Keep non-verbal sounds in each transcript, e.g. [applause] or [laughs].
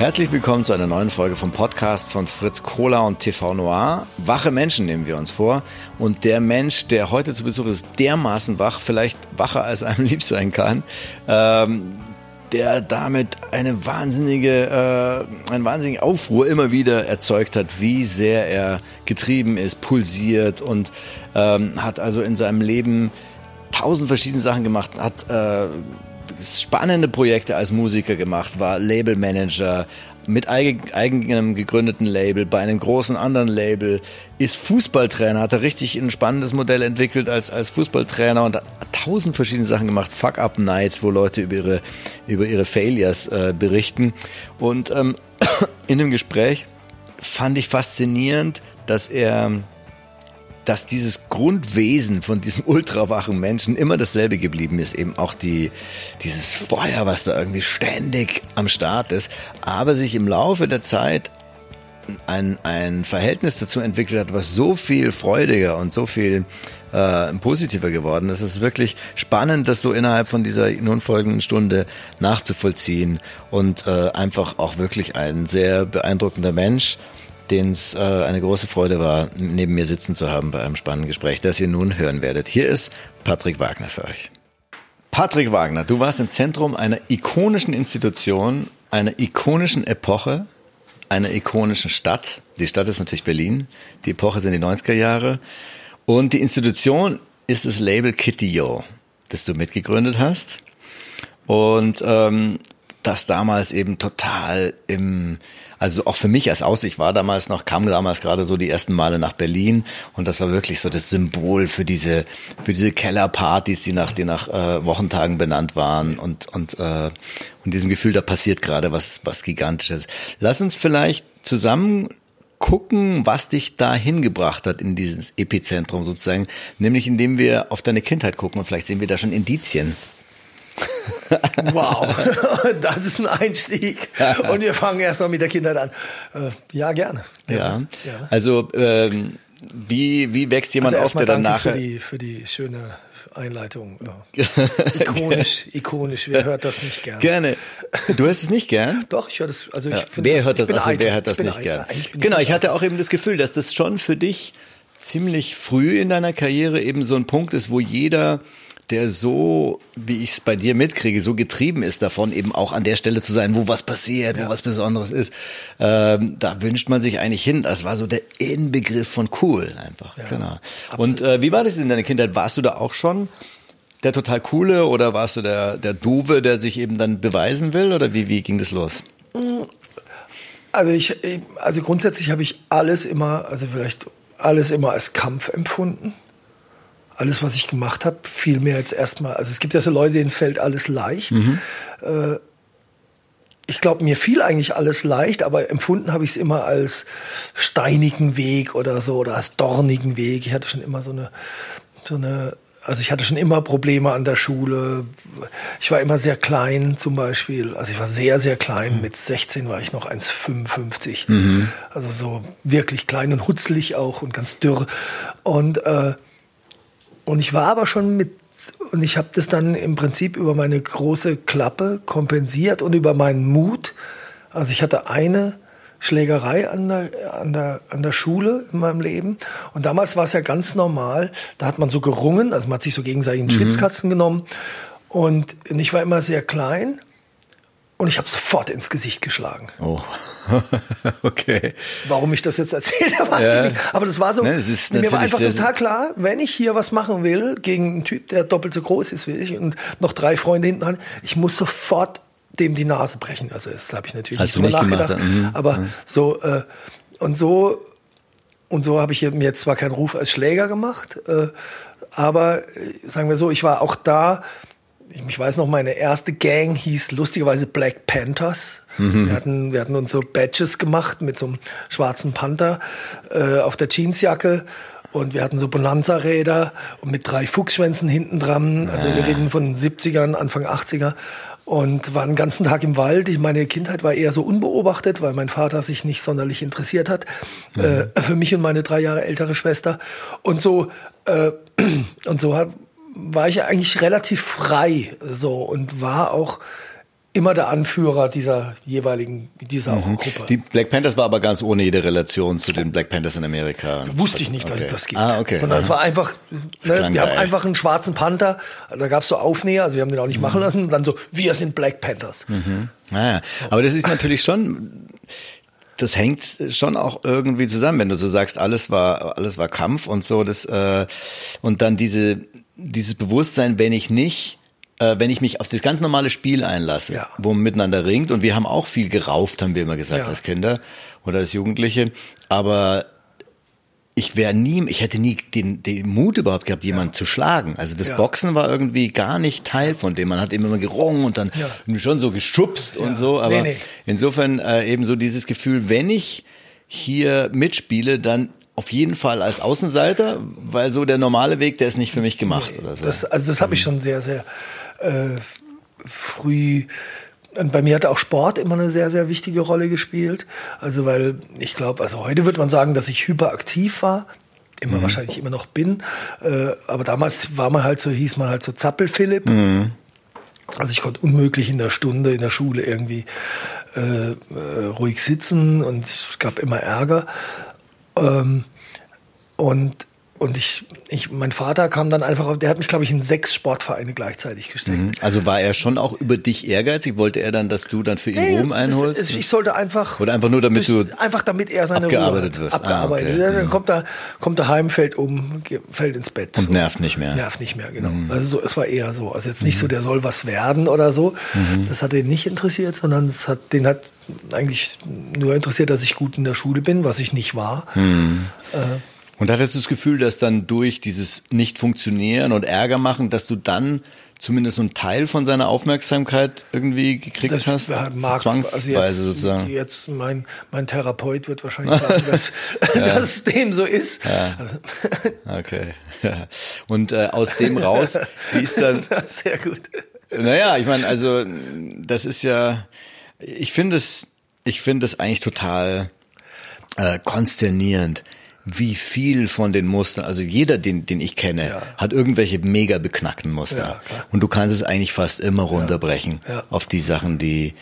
Herzlich willkommen zu einer neuen Folge vom Podcast von Fritz Kohler und TV Noir. Wache Menschen nehmen wir uns vor. Und der Mensch, der heute zu Besuch ist, dermaßen wach, vielleicht wacher als einem [laughs] lieb sein kann, ähm, der damit eine wahnsinnige, äh, einen wahnsinnigen Aufruhr immer wieder erzeugt hat, wie sehr er getrieben ist, pulsiert und ähm, hat also in seinem Leben tausend verschiedene Sachen gemacht, hat äh, spannende Projekte als Musiker gemacht, war Labelmanager mit eigenem gegründeten Label, bei einem großen anderen Label, ist Fußballtrainer, hat er richtig ein spannendes Modell entwickelt als, als Fußballtrainer und hat tausend verschiedene Sachen gemacht, Fuck-Up-Nights, wo Leute über ihre, über ihre Failures äh, berichten. Und ähm, [coughs] in dem Gespräch fand ich faszinierend, dass er dass dieses Grundwesen von diesem ultrawachen Menschen immer dasselbe geblieben ist, eben auch die, dieses Feuer, was da irgendwie ständig am Start ist, aber sich im Laufe der Zeit ein, ein Verhältnis dazu entwickelt hat, was so viel freudiger und so viel äh, positiver geworden ist. Es ist wirklich spannend, das so innerhalb von dieser nun folgenden Stunde nachzuvollziehen und äh, einfach auch wirklich ein sehr beeindruckender Mensch den es äh, eine große Freude war, neben mir sitzen zu haben bei einem spannenden Gespräch, das ihr nun hören werdet. Hier ist Patrick Wagner für euch. Patrick Wagner, du warst im Zentrum einer ikonischen Institution, einer ikonischen Epoche, einer ikonischen Stadt. Die Stadt ist natürlich Berlin, die Epoche sind die 90er Jahre und die Institution ist das Label Kitty Yo, das du mitgegründet hast und ähm, das damals eben total im also auch für mich als Aussicht war damals noch, kam damals gerade so die ersten Male nach Berlin und das war wirklich so das Symbol für diese, für diese Kellerpartys, die nach, die nach äh, Wochentagen benannt waren und, und, äh, und diesem Gefühl, da passiert gerade was, was Gigantisches. Lass uns vielleicht zusammen gucken, was dich da hingebracht hat in dieses Epizentrum sozusagen, nämlich indem wir auf deine Kindheit gucken und vielleicht sehen wir da schon Indizien. Wow, [laughs] das ist ein Einstieg. Und wir fangen erstmal mit der Kindheit an. Äh, ja, gerne. Ja, ja. also ähm, wie, wie wächst jemand also auf, der dann nachher... Für die, für die schöne Einleitung. Ja. [laughs] Ikonisch, ikonisch. Wer hört das nicht gern? Gerne. Du hörst es nicht gern? [laughs] Doch, ich höre das. Also ich ja. wer hört das? Also wer hört das nicht gern? Genau, ich hatte auch eben das Gefühl, dass das schon für dich ziemlich früh in deiner Karriere eben so ein Punkt ist, wo jeder der so, wie ich es bei dir mitkriege, so getrieben ist davon, eben auch an der Stelle zu sein, wo was passiert, ja. wo was Besonderes ist. Ähm, da wünscht man sich eigentlich hin. Das war so der Inbegriff von cool einfach. Ja, genau. Und äh, wie war das in deiner Kindheit? Warst du da auch schon der total coole oder warst du der, der Dove, der sich eben dann beweisen will? Oder wie, wie ging das los? Also ich, also grundsätzlich habe ich alles immer, also vielleicht alles immer als Kampf empfunden alles, was ich gemacht habe, fiel mir jetzt erstmal. Also es gibt ja so Leute, denen fällt alles leicht. Mhm. Äh, ich glaube, mir fiel eigentlich alles leicht, aber empfunden habe ich es immer als steinigen Weg oder so oder als dornigen Weg. Ich hatte schon immer so eine, so eine, also ich hatte schon immer Probleme an der Schule. Ich war immer sehr klein zum Beispiel. Also ich war sehr, sehr klein. Mhm. Mit 16 war ich noch 1,55. Mhm. Also so wirklich klein und hutzlig auch und ganz dürr. Und äh, und ich war aber schon mit, und ich habe das dann im Prinzip über meine große Klappe kompensiert und über meinen Mut. Also ich hatte eine Schlägerei an der, an der, an der Schule in meinem Leben. Und damals war es ja ganz normal. Da hat man so gerungen, also man hat sich so gegenseitig einen mhm. Schwitzkatzen genommen. Und ich war immer sehr klein und ich habe sofort ins Gesicht geschlagen. Oh, [laughs] okay. Warum ich das jetzt erzähle, [laughs] weiß ja. ich nicht. Aber das war so, ne, das mir war einfach total klar, wenn ich hier was machen will gegen einen Typ, der doppelt so groß ist wie ich und noch drei Freunde hinten dran, ich muss sofort dem die Nase brechen. Also das habe ich natürlich Hast nicht, du nicht nachgedacht. Mhm. Aber mhm. so äh, und so und so habe ich mir jetzt zwar keinen Ruf als Schläger gemacht, äh, aber äh, sagen wir so, ich war auch da ich weiß noch, meine erste Gang hieß lustigerweise Black Panthers. Mhm. Wir, hatten, wir hatten uns so Badges gemacht mit so einem schwarzen Panther äh, auf der Jeansjacke. Und wir hatten so Bonanza-Räder und mit drei Fuchsschwänzen hinten dran. Also wir reden von 70ern, Anfang 80er. Und waren den ganzen Tag im Wald. Ich, meine Kindheit war eher so unbeobachtet, weil mein Vater sich nicht sonderlich interessiert hat. Mhm. Äh, für mich und meine drei Jahre ältere Schwester. Und so, äh, [clears throat] und so hat, war ich eigentlich relativ frei so und war auch immer der Anführer dieser jeweiligen, dieser mhm. Gruppe. Die Black Panthers war aber ganz ohne jede Relation zu den Black Panthers in Amerika. Wusste ich nicht, dass okay. es das gibt. Ah, okay. Sondern ja. es war einfach, ne, wir haben einfach einen schwarzen Panther, da gab es so Aufnäher, also wir haben den auch nicht mhm. machen lassen, und dann so, wir sind Black Panthers. Mhm. Ah, aber das ist [laughs] natürlich schon, das hängt schon auch irgendwie zusammen, wenn du so sagst, alles war, alles war Kampf und so, das, äh, und dann diese, dieses Bewusstsein, wenn ich nicht äh, wenn ich mich auf das ganz normale Spiel einlasse, ja. wo man miteinander ringt. Und wir haben auch viel gerauft, haben wir immer gesagt, ja. als Kinder oder als Jugendliche. Aber ich wäre nie, ich hätte nie den, den Mut überhaupt gehabt, jemanden ja. zu schlagen. Also das ja. Boxen war irgendwie gar nicht Teil von dem. Man hat immer gerungen und dann ja. schon so geschubst und so. Aber nee, nee. insofern äh, eben so dieses Gefühl, wenn ich hier mitspiele, dann auf jeden Fall als Außenseiter, weil so der normale Weg, der ist nicht für mich gemacht nee, oder so. Das, also das habe ich schon sehr, sehr äh, früh und bei mir hat auch Sport immer eine sehr, sehr wichtige Rolle gespielt. Also, weil ich glaube, also heute wird man sagen, dass ich hyperaktiv war. Immer mhm. wahrscheinlich immer noch bin. Äh, aber damals war man halt so, hieß man halt so Zappel-Philipp. Mhm. Also ich konnte unmöglich in der Stunde in der Schule irgendwie äh, äh, ruhig sitzen und es gab immer Ärger. Ähm, und und ich, ich, mein Vater kam dann einfach auf, der hat mich, glaube ich, in sechs Sportvereine gleichzeitig gesteckt. Mhm. Also war er schon auch über dich ehrgeizig? Wollte er dann, dass du dann für ihn nee, Ruhm einholst? Das, ich sollte einfach. Oder einfach nur, damit du. Einfach damit er seine abgearbeitet Ruhe hat, wirst. Abgearbeitet. Ah, okay. Dann mhm. kommt er, kommt er heim, fällt um, fällt ins Bett. Und so. nervt nicht mehr. Nervt nicht mehr, genau. Mhm. Also so, es war eher so. Also jetzt nicht mhm. so, der soll was werden oder so. Mhm. Das hat ihn nicht interessiert, sondern es hat, den hat eigentlich nur interessiert, dass ich gut in der Schule bin, was ich nicht war. Mhm. Äh, und hattest du das Gefühl, dass dann durch dieses Nicht-Funktionieren und Ärger machen, dass du dann zumindest so einen Teil von seiner Aufmerksamkeit irgendwie gekriegt das hast? Mag, zwangsweise also jetzt, sozusagen. Jetzt mein, mein Therapeut wird wahrscheinlich sagen, dass, [laughs] ja. dass dem so ist. Ja. Okay. Ja. [laughs] Und äh, aus dem raus, wie ist dann. [laughs] Sehr gut. Naja, ich meine, also das ist ja, ich finde es, ich finde es eigentlich total äh, konsternierend wie viel von den Mustern, also jeder, den, den ich kenne, ja. hat irgendwelche mega beknackten Muster. Ja, und du kannst es eigentlich fast immer runterbrechen ja. auf die Sachen, die,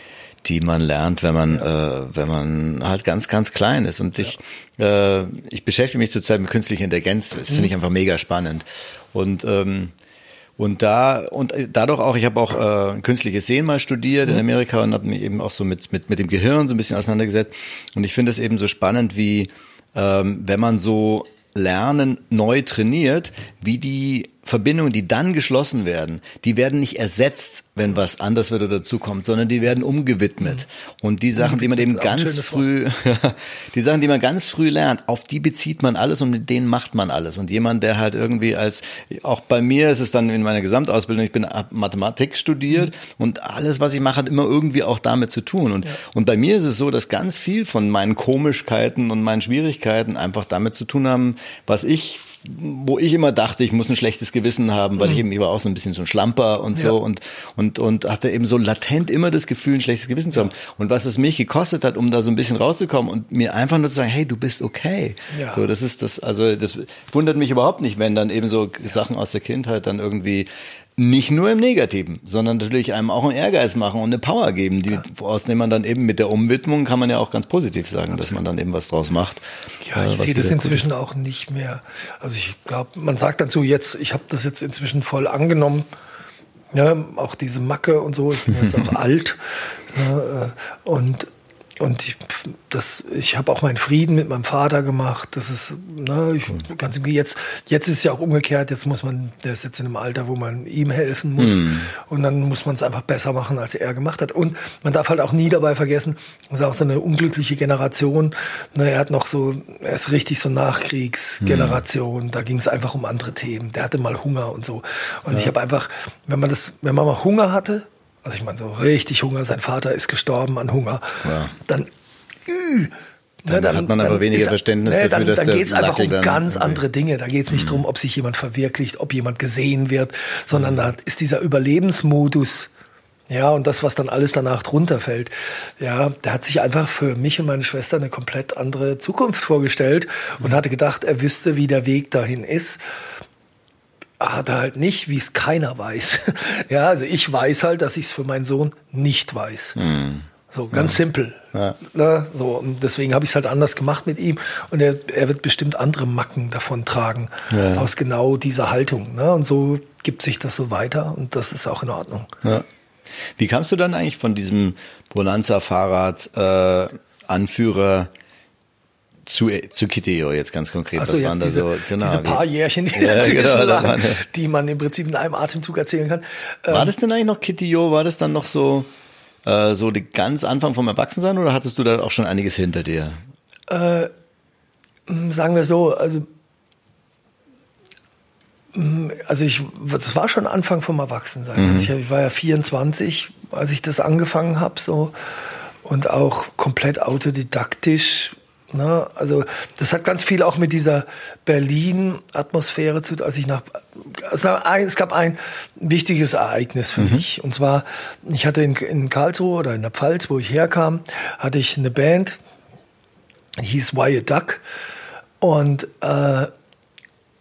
die man lernt, wenn man, äh, wenn man halt ganz, ganz klein ist. Und ich, äh, ich beschäftige mich zurzeit mit künstlicher Intelligenz. Das finde ich mhm. einfach mega spannend. Und ähm, und da und dadurch auch, ich habe auch äh, künstliches Sehen mal studiert in mhm. Amerika und habe mich eben auch so mit, mit, mit dem Gehirn so ein bisschen auseinandergesetzt. Und ich finde es eben so spannend, wie ähm, wenn man so Lernen neu trainiert, wie die Verbindungen, die dann geschlossen werden, die werden nicht ersetzt, wenn was anders wird oder dazukommt, sondern die werden umgewidmet. Mhm. Und die Sachen, die man eben ganz früh, [laughs] die Sachen, die man ganz früh lernt, auf die bezieht man alles und mit denen macht man alles. Und jemand, der halt irgendwie als, auch bei mir ist es dann in meiner Gesamtausbildung, ich bin Mathematik studiert mhm. und alles, was ich mache, hat immer irgendwie auch damit zu tun. Und, ja. und bei mir ist es so, dass ganz viel von meinen Komischkeiten und meinen Schwierigkeiten einfach damit zu tun haben, was ich wo ich immer dachte, ich muss ein schlechtes Gewissen haben, weil mhm. ich eben, ich war auch so ein bisschen so ein Schlamper und ja. so und, und, und hatte eben so latent immer das Gefühl, ein schlechtes Gewissen zu haben. Und was es mich gekostet hat, um da so ein bisschen rauszukommen und mir einfach nur zu sagen, hey, du bist okay. Ja. So, das ist das, also, das wundert mich überhaupt nicht, wenn dann eben so Sachen aus der Kindheit dann irgendwie nicht nur im Negativen, sondern natürlich einem auch einen Ehrgeiz machen und eine Power geben, die, ja. aus dem man dann eben mit der Umwidmung kann man ja auch ganz positiv sagen, Absolut. dass man dann eben was draus macht. Ja, ich äh, sehe das inzwischen auch nicht mehr. Also ich glaube, man sagt dazu jetzt, ich habe das jetzt inzwischen voll angenommen. Ja, auch diese Macke und so, ich bin jetzt auch [laughs] alt. Ja, äh, und und ich, das, ich habe auch meinen Frieden mit meinem Vater gemacht. Das ist, ne, ich, ganz im jetzt, jetzt ist es ja auch umgekehrt. Jetzt muss man, der ist jetzt in einem Alter, wo man ihm helfen muss. Mhm. Und dann muss man es einfach besser machen, als er gemacht hat. Und man darf halt auch nie dabei vergessen, das ist auch so eine unglückliche Generation. Ne, er hat noch so, er ist richtig so Nachkriegsgeneration. Mhm. Da ging es einfach um andere Themen. Der hatte mal Hunger und so. Und ja. ich habe einfach, wenn man das, wenn man mal Hunger hatte, also ich meine, so richtig Hunger, sein Vater ist gestorben an Hunger, ja. dann, dann, ne, dann, hat man aber dann weniger ist, Verständnis ne, dafür, dann, dass dann geht es einfach um ganz okay. andere Dinge. Da geht es nicht mhm. darum, ob sich jemand verwirklicht, ob jemand gesehen wird, sondern mhm. da ist dieser Überlebensmodus. Ja, und das, was dann alles danach drunter fällt, ja, der hat sich einfach für mich und meine Schwester eine komplett andere Zukunft vorgestellt mhm. und hatte gedacht, er wüsste, wie der Weg dahin ist hatte halt nicht, wie es keiner weiß. [laughs] ja, also ich weiß halt, dass ich es für meinen Sohn nicht weiß. Mhm. So ganz ja. simpel. Ja. Ne? So, und deswegen habe ich es halt anders gemacht mit ihm. Und er, er wird bestimmt andere Macken davon tragen, ja. aus genau dieser Haltung. Ne? Und so gibt sich das so weiter und das ist auch in Ordnung. Wie kamst du dann eigentlich von diesem Bonanza-Fahrrad äh, Anführer zu, zu Kiteo jetzt ganz konkret. Also Was waren da diese, so, genau, diese paar Jährchen, die, ja, genau, lagen, die man im Prinzip in einem Atemzug erzählen kann. War ähm, das denn eigentlich noch Kiteo? War das dann noch so, äh, so die ganz Anfang vom Erwachsensein oder hattest du da auch schon einiges hinter dir? Äh, sagen wir so, also also ich, das war schon Anfang vom Erwachsensein. Mhm. Also ich, ich, war ja 24, als ich das angefangen habe, so und auch komplett autodidaktisch Ne? Also das hat ganz viel auch mit dieser Berlin-Atmosphäre zu tun. Als ich nach, es gab ein wichtiges Ereignis für mhm. mich. Und zwar, ich hatte in, in Karlsruhe oder in der Pfalz, wo ich herkam, hatte ich eine Band, die hieß Wyatt Duck. Und, äh,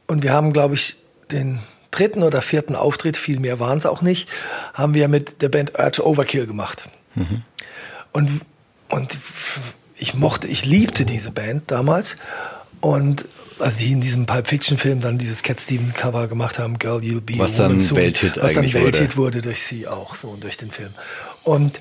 und wir haben, glaube ich, den dritten oder vierten Auftritt, viel mehr waren es auch nicht, haben wir mit der Band Urge Overkill gemacht. Mhm. Und, und ich mochte, ich liebte diese Band damals. Und also die in diesem Pulp Fiction Film dann dieses Cat Stevens Cover gemacht haben, Girl You'll Be was dann soon, Welthit was dann Welthit wurde. wurde durch sie auch so und durch den Film. Und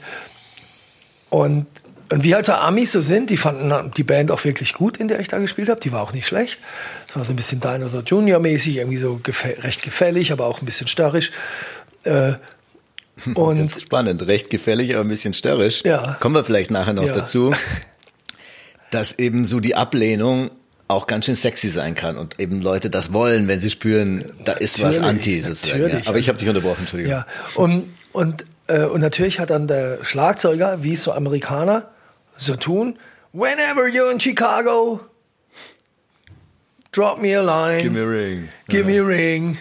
und und wie halt so Amis so sind, die fanden die Band auch wirklich gut, in der ich da gespielt habe. Die war auch nicht schlecht. Es war so ein bisschen Dinosaur Junior mäßig, irgendwie so gefä recht gefällig, aber auch ein bisschen störrisch. Äh, [laughs] und spannend, recht gefällig, aber ein bisschen störrisch. Ja. Kommen wir vielleicht nachher noch ja. dazu. [laughs] dass eben so die Ablehnung auch ganz schön sexy sein kann und eben Leute das wollen, wenn sie spüren, da ist was anti sozusagen. Ja. Aber ich habe dich unterbrochen, Entschuldigung. Ja, und, und, äh, und natürlich hat dann der Schlagzeuger, wie es so Amerikaner so tun, whenever you're in Chicago, drop me a line. Give me a ring. Give ja. me a ring.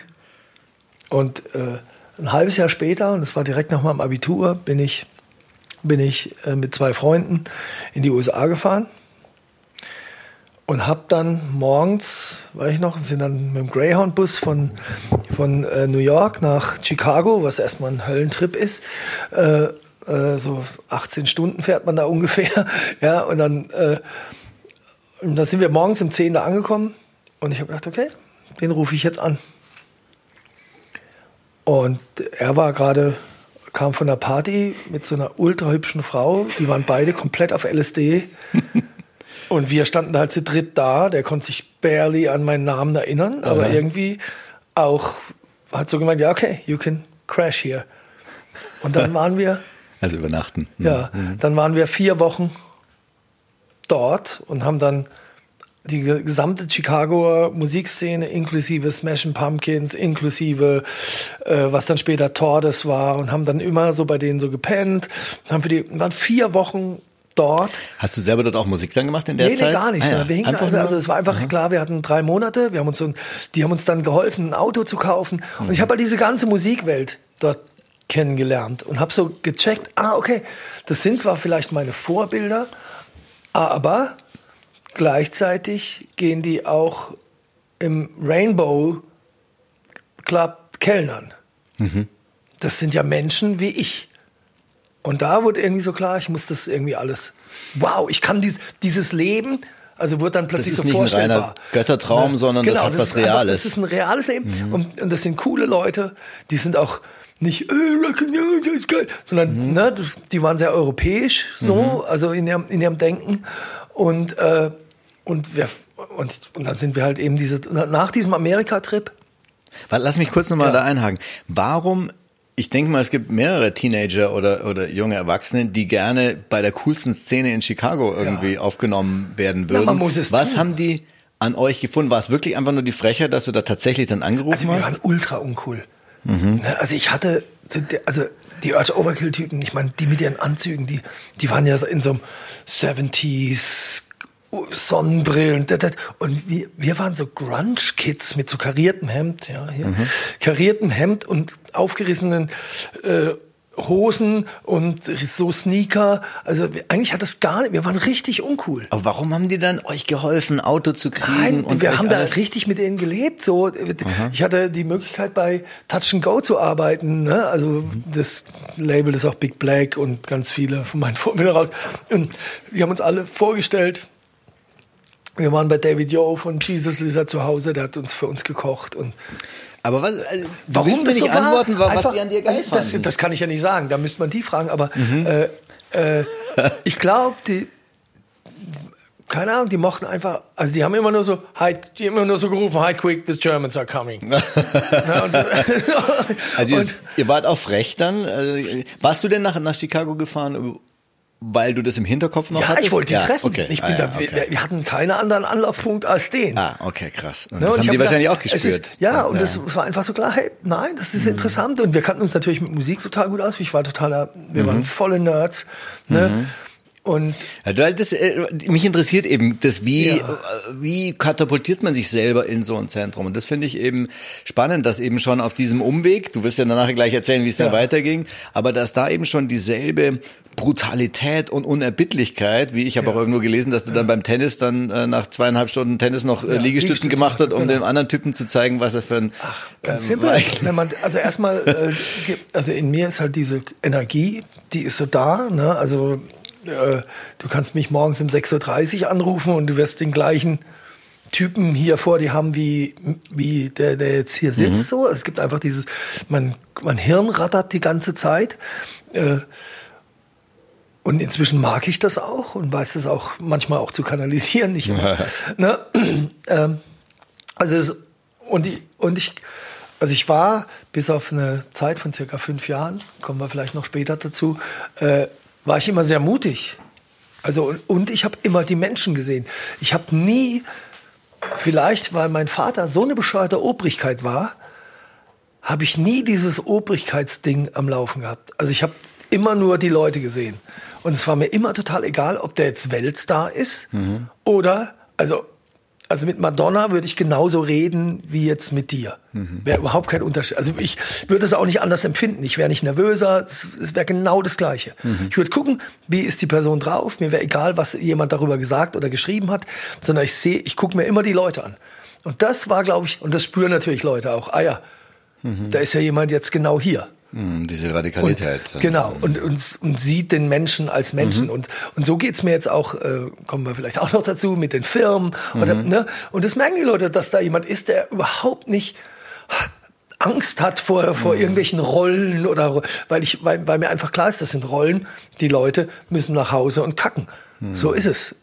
Und äh, ein halbes Jahr später, und das war direkt nach meinem Abitur, bin ich, bin ich äh, mit zwei Freunden in die USA gefahren und habe dann morgens, weiß ich noch, sind dann mit dem Greyhound-Bus von, von äh, New York nach Chicago, was erstmal ein Höllentrip ist. Äh, äh, so 18 Stunden fährt man da [laughs] ungefähr. ja, und dann, äh, und dann sind wir morgens um 10 da angekommen und ich habe gedacht, okay, den rufe ich jetzt an. Und er war gerade, kam von der Party mit so einer ultra hübschen Frau. Die waren beide komplett auf LSD. [laughs] Und wir standen halt zu dritt da. Der konnte sich barely an meinen Namen erinnern, aber Aha. irgendwie auch hat so gemeint, ja, okay, you can crash here. Und dann waren wir. [laughs] Also übernachten. Ja, mhm. dann waren wir vier Wochen dort und haben dann die gesamte Chicagoer Musikszene inklusive Smashing Pumpkins, inklusive äh, was dann später Tordes war und haben dann immer so bei denen so gepennt, haben für die waren vier Wochen dort. Hast du selber dort auch Musik dann gemacht in der nee, Zeit? Nee, gar nicht. Ah, ja. wir hingen, also, also es war einfach Aha. klar, wir hatten drei Monate, wir haben uns so, die haben uns dann geholfen, ein Auto zu kaufen. Und mhm. ich habe halt diese ganze Musikwelt dort kennengelernt und habe so gecheckt, ah, okay, das sind zwar vielleicht meine Vorbilder, aber gleichzeitig gehen die auch im Rainbow Club Kellnern. Mhm. Das sind ja Menschen wie ich. Und da wurde irgendwie so klar, ich muss das irgendwie alles. Wow, ich kann dies, dieses Leben, also wurde dann plötzlich so vorstellbar. Das ist nicht ein reiner Göttertraum, ne? sondern genau, das hat das was Reales. Einfach, das ist ein reales Leben. Mhm. Und, und, das sind coole Leute, die sind auch nicht, äh, Rock'n'Roll, das ist geil, sondern mhm. ne, das, die waren sehr europäisch so, mhm. also in ihrem, in ihrem Denken. Und, äh, und, wir, und, und dann sind wir halt eben diese, nach diesem Amerika-Trip. Lass mich kurz nochmal ja. da einhaken. Warum ich denke mal, es gibt mehrere Teenager oder, oder junge Erwachsene, die gerne bei der coolsten Szene in Chicago irgendwie ja. aufgenommen werden würden. Na, man muss es Was tun. haben die an euch gefunden? War es wirklich einfach nur die Frechheit, dass du da tatsächlich dann angerufen also, wir hast? waren ultra uncool. Mhm. Ne, also ich hatte, also die Urge Overkill-Typen, ich meine, die mit ihren Anzügen, die, die waren ja in so einem 70s Sonnenbrillen. Und wir, wir waren so Grunge-Kids mit so kariertem Hemd, ja, hier. Mhm. kariertem Hemd und aufgerissenen äh, Hosen und so Sneaker. Also eigentlich hat das gar nicht, wir waren richtig uncool. Aber warum haben die dann euch geholfen, Auto zu kriegen? Nein, und wir haben da alles- richtig mit denen gelebt. So, ich hatte die Möglichkeit bei Touch and Go zu arbeiten. Ne? Also das Label ist auch Big Black und ganz viele von meinen Vorbildern raus. Und wir haben uns alle vorgestellt. Wir waren bei David Yo von Jesus Lizard zu Hause, der hat uns für uns gekocht und Aber was, also, du Warum willst das nicht so war? antworten, wa- was Einfach- die an dir geil also das, fanden. das kann ich ja nicht sagen, da müsste man die fragen. Aber Mhm. äh, äh, ich glaube, die, keine Ahnung, die mochten einfach, also die haben immer nur so, hi, die haben immer nur so gerufen, hi quick, the Germans are coming. [laughs] und, also ihr, [laughs] und, ihr wart auch frech dann. Also, warst du denn nach, nach Chicago gefahren, weil du das im Hinterkopf noch ja, hattest? ich wollte die ja, treffen. Okay. Ich bin ah, ja, da, wir, okay. wir hatten keinen anderen Anlaufpunkt als den. Ah, okay, krass. Und Ne, das und haben die hab wahrscheinlich gedacht, auch es gespürt. Ist, ja, und das war einfach so klar, hey, nein, das ist interessant. Und wir kannten uns natürlich mit Musik total gut aus. Ich war totaler, wir waren volle Nerds. Ne? Und Ja, das, äh, mich interessiert eben, das wie, Ja. äh, wie katapultiert man sich selber in so ein Zentrum? Und das finde ich eben spannend, dass eben schon auf diesem Umweg, du wirst ja danach gleich erzählen, wie es dann Ja. weiterging, aber dass da eben schon dieselbe Brutalität und Unerbittlichkeit, wie ich habe Ja. auch irgendwo gelesen, dass du dann beim Tennis dann äh, nach zweieinhalb Stunden Tennis noch äh, Liegestützen Liegestütze gemacht hat, um genau. dem anderen Typen zu zeigen, was er für ein Ach, ganz ähm, simpel. Wenn man, also erstmal, äh, also in mir ist halt diese Energie, die ist so da. Ne? Also äh, du kannst mich morgens um 6.30 Uhr anrufen und du wirst den gleichen Typen hier vor dir haben, wie, wie der, der jetzt hier sitzt. So. Es gibt einfach dieses, mein, mein Hirn rattert die ganze Zeit. Äh, und inzwischen mag ich das auch und weiß das auch manchmal auch zu kanalisieren. Nicht [laughs] ne? ähm, also es, und ich, und ich, also ich war bis auf eine Zeit von circa fünf Jahren, kommen wir vielleicht noch später dazu, äh, war ich immer sehr mutig. Also und, und ich habe immer die Menschen gesehen. Ich habe nie, vielleicht weil mein Vater so eine bescheuerte Obrigkeit war, habe ich nie dieses Obrigkeitsding am Laufen gehabt. Also ich habe immer nur die Leute gesehen. Und es war mir immer total egal, ob der jetzt Weltstar ist oder, also, also mit Madonna würde ich genauso reden wie jetzt mit dir. Wäre überhaupt kein Unterschied. Also ich würde es auch nicht anders empfinden. Ich wäre nicht nervöser. Es, es wäre genau das Gleiche. Ich würde gucken, wie ist die Person drauf. Mir wäre egal, was jemand darüber gesagt oder geschrieben hat, sondern ich sehe, ich gucke mir immer die Leute an. Und das war, glaube ich, und das spüren natürlich Leute auch. Ah ja, da ist ja jemand jetzt genau hier. Hm, diese Und, Radikalität. genau, und, und, und sieht den Menschen als Menschen. Und, und so geht's mir jetzt auch, äh, kommen wir vielleicht auch noch dazu, mit den Firmen. Oder, ne? Und das merken die Leute, dass da jemand ist, der überhaupt nicht Angst hat vor, vor irgendwelchen Rollen oder weil ich, weil, weil mir einfach klar ist, das sind Rollen, die Leute müssen nach Hause und kacken. So ist es.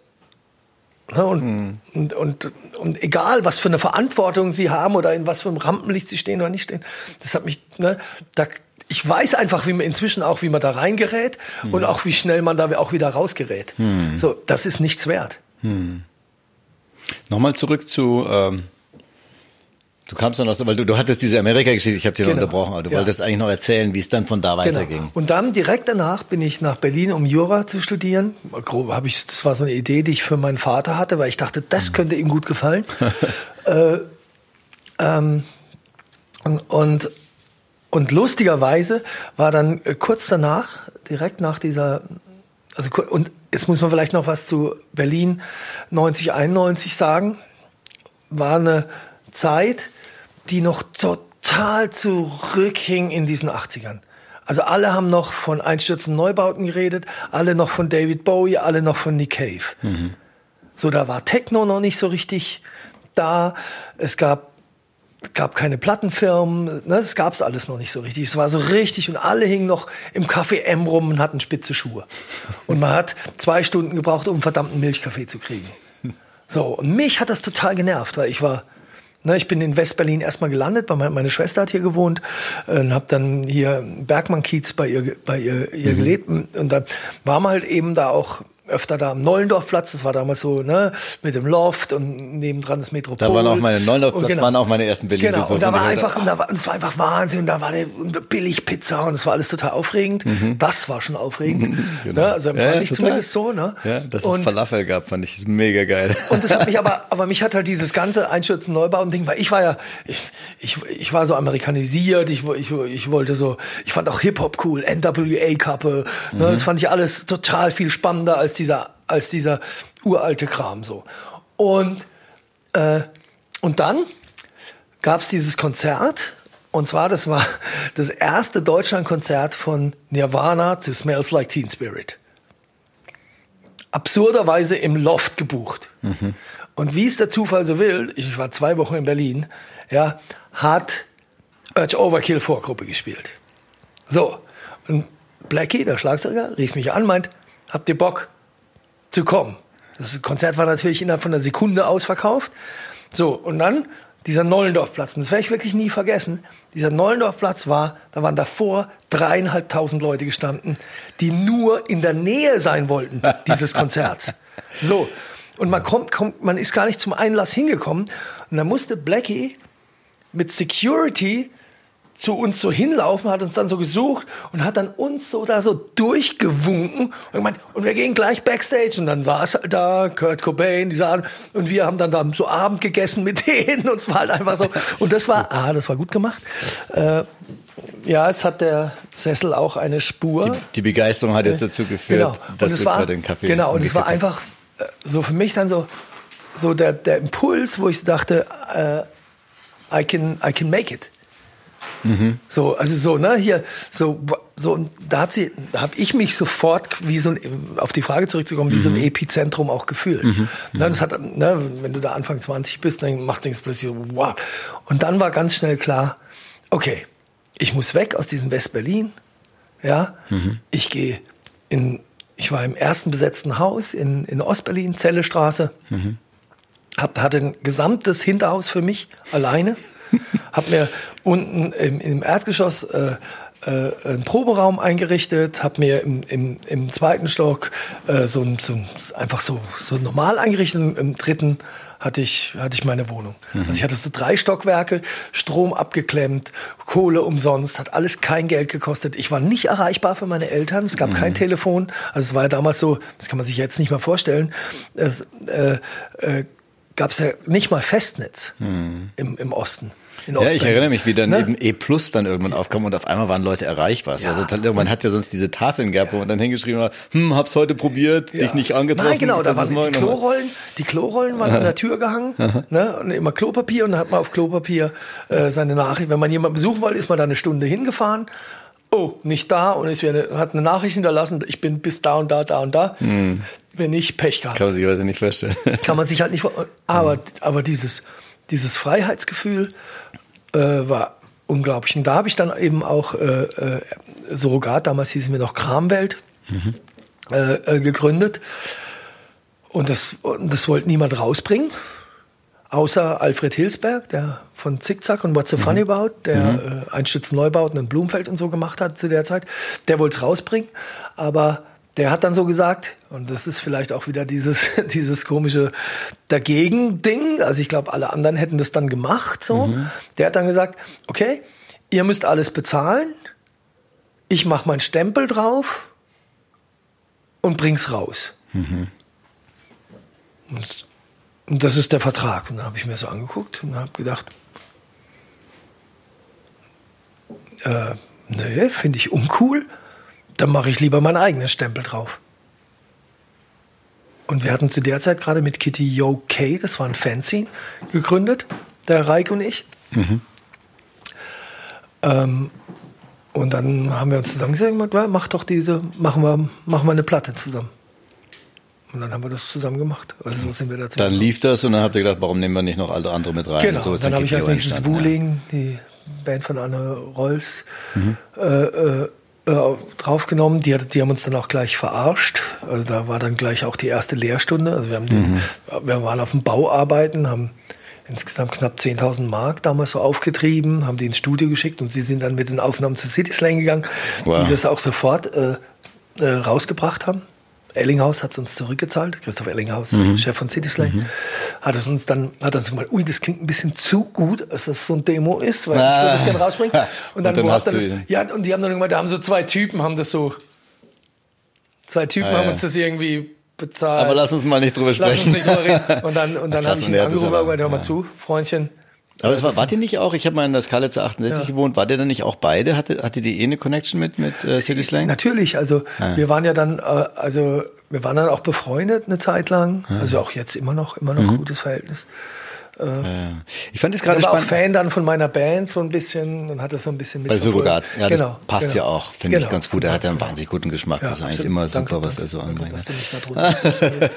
Ne, und, und, und, und egal, was für eine Verantwortung sie haben oder in was für einem Rampenlicht sie stehen oder nicht stehen, das hat mich, ne, da, ich weiß einfach, wie man inzwischen auch, wie man da reingerät und auch wie schnell man da auch wieder rausgerät. So, das ist nichts wert. Nochmal zurück zu, ähm, du kamst dann aus, weil du, du hattest diese Amerika-Geschichte, ich habe noch Genau. unterbrochen, aber du Ja. wolltest eigentlich noch erzählen, wie es dann von da weiterging. Genau. Und dann direkt danach bin ich nach Berlin, um Jura zu studieren. Habe ich, das war so eine Idee, die ich für meinen Vater hatte, weil ich dachte, das Mhm. könnte ihm gut gefallen. [laughs] äh, ähm, und, und, und lustigerweise war dann äh, kurz danach, direkt nach dieser, also und jetzt muss man vielleicht noch was zu Berlin 90, 91 sagen, war eine Zeit, die noch total zurückhing in diesen 80ern. Also alle haben noch von Einstürzen Neubauten geredet, alle noch von David Bowie, alle noch von Nick Cave. So, da war Techno noch nicht so richtig da. Es gab gab keine Plattenfirmen, ne, das gab's alles noch nicht so richtig. Es war so richtig und alle hingen noch im Café M rum und hatten spitze Schuhe. Und man hat zwei Stunden gebraucht, um einen verdammten Milchkaffee zu kriegen. So, und mich hat das total genervt, weil ich war, ne, ich bin in Westberlin erstmal gelandet, weil meine, Schwester hat hier gewohnt äh, und habe dann hier Bergmann-Kiez bei ihr, bei ihr, ihr gelebt. Und dann war man halt eben da auch öfter da am Neulendorfplatz, das war damals so, ne, mit dem Loft und nebendran das Metropol. Da waren auch meine Neulendorfplatz, genau. waren auch meine ersten Berlin Genau, und da war einfach, und da war, und es war einfach Wahnsinn, und da war der billig Pizza und es war alles total aufregend. Mhm. Das war schon aufregend. [laughs] genau. ne? Also empfand Ja, ich total. zumindest so, ne? Ja, dass und, es Falafel gab, fand ich mega geil. und das hat mich [laughs] aber, aber mich hat halt dieses ganze Einstürzen, Neubau Ding, weil ich war ja, ich, ich, ich war so amerikanisiert, ich, ich, ich wollte so, ich fand auch Hip-Hop cool, NWA-Kappe, ne, das fand ich alles total viel spannender als dieser, als dieser uralte Kram so. Und, äh, und dann gab's dieses Konzert, und zwar, das war [laughs] das erste Deutschlandkonzert von Nirvana zu Smells Like Teen Spirit absurderweise im Loft gebucht. Und wie es der Zufall so will, ich war zwei Wochen in Berlin, ja, hat Urge Overkill Vorgruppe gespielt. So. Und Blackie, der Schlagzeuger, rief mich an, meint, habt ihr Bock zu kommen? Das Konzert war natürlich innerhalb von einer Sekunde ausverkauft. So, und dann dieser Nollendorfplatz, und das werde ich wirklich nie vergessen, dieser Nollendorfplatz war, da waren davor dreieinhalbtausend Leute gestanden, die nur in der Nähe sein wollten dieses [laughs] Konzerts. So, und man kommt, kommt, man ist gar nicht zum Einlass hingekommen, und da musste Blackie mit Security zu uns so hinlaufen, hat uns dann so gesucht und hat dann uns so da so durchgewunken und gemeint, und wir gehen gleich Backstage und dann saß halt da Kurt Cobain, die sahen, und wir haben dann da so Abend gegessen mit [laughs] denen und es war halt einfach so und das war, ah, das war gut gemacht. Äh, ja, es hat der Sessel auch eine Spur. Die, die Begeisterung hat jetzt dazu geführt, Genau. dass und es war, den Kaffee genau, und es war einfach äh, so für mich dann so, so der, der Impuls, wo ich dachte, äh, I can, I can make it. So, also so, ne, hier, so, so, und da hat sie, habe ich mich sofort wie so ein, auf die Frage zurückzukommen, wie so ein Epizentrum auch gefühlt. Ne, das hat, ne, wenn du da Anfang 20 bist, dann machst du nichts plötzlich so, wow. Und dann war ganz schnell klar, okay, ich muss weg aus diesem West-Berlin, ja, ich gehe in, ich war im ersten besetzten Haus in, in Ostberlin, Zellestraße, hab, hatte ein gesamtes Hinterhaus für mich alleine, hab mir unten im, im Erdgeschoss äh, äh, einen Proberaum eingerichtet, habe mir im, im, im zweiten Stock äh, so, ein- so ein- einfach so, so normal eingerichtet, im, dritten hatte ich, hatte ich meine Wohnung. Also ich hatte so drei Stockwerke, Strom abgeklemmt, Kohle umsonst, hat alles kein Geld gekostet. Ich war nicht erreichbar für meine Eltern, es gab kein Telefon. Also es war ja damals so, das kann man sich jetzt nicht mal vorstellen, es äh, äh, gab es ja nicht mal Festnetz im, im Osten. In Ja, ich erinnere mich, wie dann Ne? eben E Plus dann irgendwann aufkam und auf einmal waren Leute erreichbar. Ja. Also man hat ja sonst diese Tafeln gehabt, wo man dann hingeschrieben hat, hm, hab's heute probiert, dich nicht angetroffen. Nein, genau, da waren die. Klorollen, die Klorollen waren an der Tür gehangen, [laughs] ne, und immer Klopapier und dann hat man auf Klopapier äh, seine Nachricht. Wenn man jemanden besuchen wollte, ist man da eine Stunde hingefahren. Oh, nicht da und ist eine, hat eine Nachricht hinterlassen. Ich bin bis da und da, da und da. Wenn nicht, Pech gehabt. Kann man sich heute nicht vorstellen. Kann man sich halt nicht vor. Aber, aber dieses, dieses Freiheitsgefühl äh, war unglaublich. Und da habe ich dann eben auch äh, äh, Surrogat, damals hießen wir noch Kramwelt, äh, äh, gegründet. Und das, und das wollte niemand rausbringen. Außer Alfred Hilsberg, der von Zickzack und What's so Funny About, der äh, Einstützen Neubauten in Blumfeld und so gemacht hat zu der Zeit, der wollte es rausbringen. Aber der hat dann so gesagt, und das ist vielleicht auch wieder dieses, [laughs] dieses komische Dagegen-Ding, also ich glaube, alle anderen hätten das dann gemacht, so. Der hat dann gesagt, okay, ihr müsst alles bezahlen, ich mache meinen Stempel drauf und bring's raus. Und, und das ist der Vertrag. Und dann habe ich mir so angeguckt und habe gedacht, äh, nee, finde ich uncool. Dann mache ich lieber meinen eigenen Stempel drauf. Und wir hatten zu der Zeit gerade mit Kitty Yo K, das war ein Fanzine, gegründet, der Reik und ich. Ähm, und dann haben wir uns zusammen gesagt, ja, mach doch diese, machen wir, machen wir eine Platte zusammen. Und dann haben wir das zusammen gemacht. Also so sind wir dazu. Dann lief das und dann habt ihr gedacht, warum nehmen wir nicht noch alle andere mit rein? Genau, Und so ist dann habe ich als nächstes Wuling, die Band von Anne Rolfs, Mhm. äh, äh, äh, draufgenommen. Die, hat, die haben uns dann auch gleich verarscht. Also da war dann gleich auch die erste Lehrstunde. Also wir, haben den, Mhm. wir waren auf dem Bauarbeiten, haben insgesamt knapp 10.000 Mark damals so aufgetrieben, haben die ins Studio geschickt und sie sind dann mit den Aufnahmen zu City Slang gegangen, Wow. die das auch sofort äh, äh, rausgebracht haben. Ellinghaus hat es uns zurückgezahlt, Christoph Ellinghaus, mhm. Chef von City Slang, mhm. hat es uns dann, hat dann so gemeint, ui, das klingt ein bisschen zu gut, als das so ein Demo ist, weil ah. ich würde das gerne rausbringen. [laughs] Und dann, und dann, hast dann das, ja, und die haben dann gemeint, da haben so zwei Typen, haben das so, zwei Typen ah, haben ja. uns das irgendwie bezahlt. Aber lass uns mal nicht drüber sprechen. Lass uns nicht drüber reden. Und dann, und [laughs] dann habe ich ihn angerufen gesagt, hör mal zu, Freundchen, aber es war, wart ihr nicht auch, ich habe mal in der Skalitzer 68 ja. gewohnt, wart ihr dann nicht auch beide? Hatte, hatte die eh eine Connection mit, mit äh, City Slang? Natürlich, also ah. wir waren ja dann, äh, also wir waren dann auch befreundet eine Zeit lang, ah. also auch jetzt immer noch, immer noch mhm. gutes Verhältnis. Äh, ja. Ich fand es gerade spannend. Ich war auch Fan dann von meiner Band so ein bisschen und hatte so ein bisschen mit. Bei Surrogat, ja, das genau, passt genau. ja auch, finde genau. ich ganz gut. Er hat ja einen wahnsinnig guten Geschmack. Ja, das ist eigentlich immer super, danke, was er so anbringt. [laughs]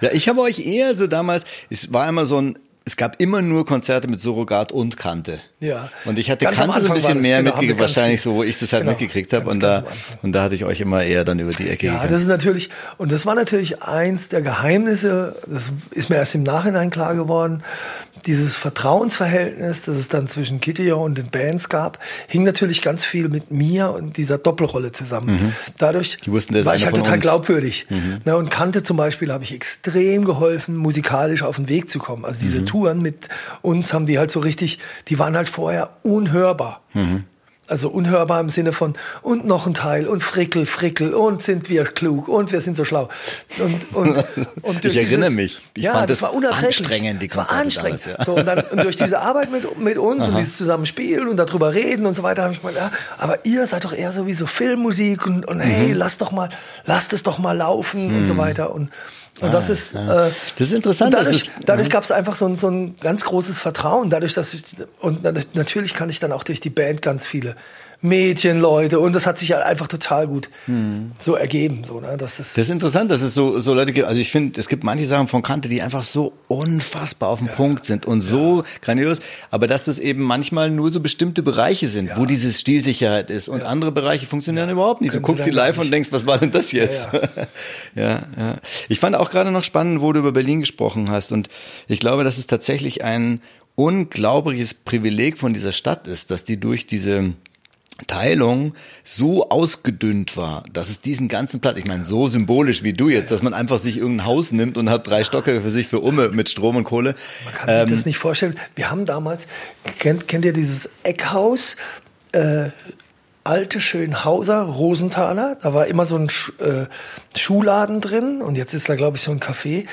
ja, ich habe euch eher so damals, es war immer so ein es gab immer nur Konzerte mit Surrogat und Kante. Ja. Und ich hatte ganz Kante so ein bisschen mehr genau, mitgekriegt, wahrscheinlich so, wo ich das halt genau, mitgekriegt habe. Und da, und da hatte ich euch immer eher dann über die Ecke Ja, gegangen. das ist natürlich, und das war natürlich eins der Geheimnisse, das ist mir erst im Nachhinein klar geworden, dieses Vertrauensverhältnis, das es dann zwischen Kitty und den Bands gab, hing natürlich ganz viel mit mir und dieser Doppelrolle zusammen. Mhm. Dadurch wussten, war ich halt total uns. glaubwürdig. Mhm. Na, und Kante zum Beispiel habe ich extrem geholfen, musikalisch auf den Weg zu kommen. Also diese mhm. Touren mit uns haben die halt so richtig, die waren halt vorher unhörbar. Mhm. Also unhörbar im Sinne von und noch ein Teil und Frickel, Frickel und sind wir klug und wir sind so schlau. Und, und, [laughs] und durch ich erinnere dieses, mich. Ich ja, fand das, das war anstrengend, die Konzerte war anstrengend. Damals, ja. so, und, dann, und durch diese Arbeit mit, mit uns Aha. und dieses Zusammenspielen und darüber reden und so weiter, habe ich gemeint, ja, aber ihr seid doch eher so wie so Filmmusik und, und hey, mhm. lasst doch mal, lasst es doch mal laufen mhm. und so mhm. weiter. Und und ah, das ist, ja. äh, das ist interessant. Dadurch, dadurch gab es einfach so ein, so ein ganz großes Vertrauen. Dadurch, dass ich, und natürlich kann ich dann auch durch die Band ganz viele Mädchenleute und das hat sich halt einfach total gut hm. so ergeben. So, ne? dass das, das ist interessant, dass es so, so Leute gibt. Also ich finde, es gibt manche Sachen von Kante, die einfach so unfassbar auf den ja. Punkt sind und so ja. grandios, aber dass das eben manchmal nur so bestimmte Bereiche sind, ja. wo diese Stilsicherheit ist und andere Bereiche funktionieren überhaupt nicht. Du guckst die live und denkst, was war denn das jetzt? [laughs] Ja, ja. Ich fand auch gerade noch spannend, wo du über Berlin gesprochen hast und ich glaube, dass es tatsächlich ein unglaubliches Privileg von dieser Stadt ist, dass die durch diese Teilung so ausgedünnt war, dass es diesen ganzen Platz, ich meine, so symbolisch wie du jetzt, dass man einfach sich irgendein Haus nimmt und hat drei Stocke für sich für Umme mit Strom und Kohle. Man kann ähm, sich das nicht vorstellen. Wir haben damals, kennt, kennt ihr dieses Eckhaus? Äh, alte Schönhauser, Rosenthaler. Da war immer so ein Sch äh, Schuhladen drin und jetzt ist da, glaube ich, so ein Café.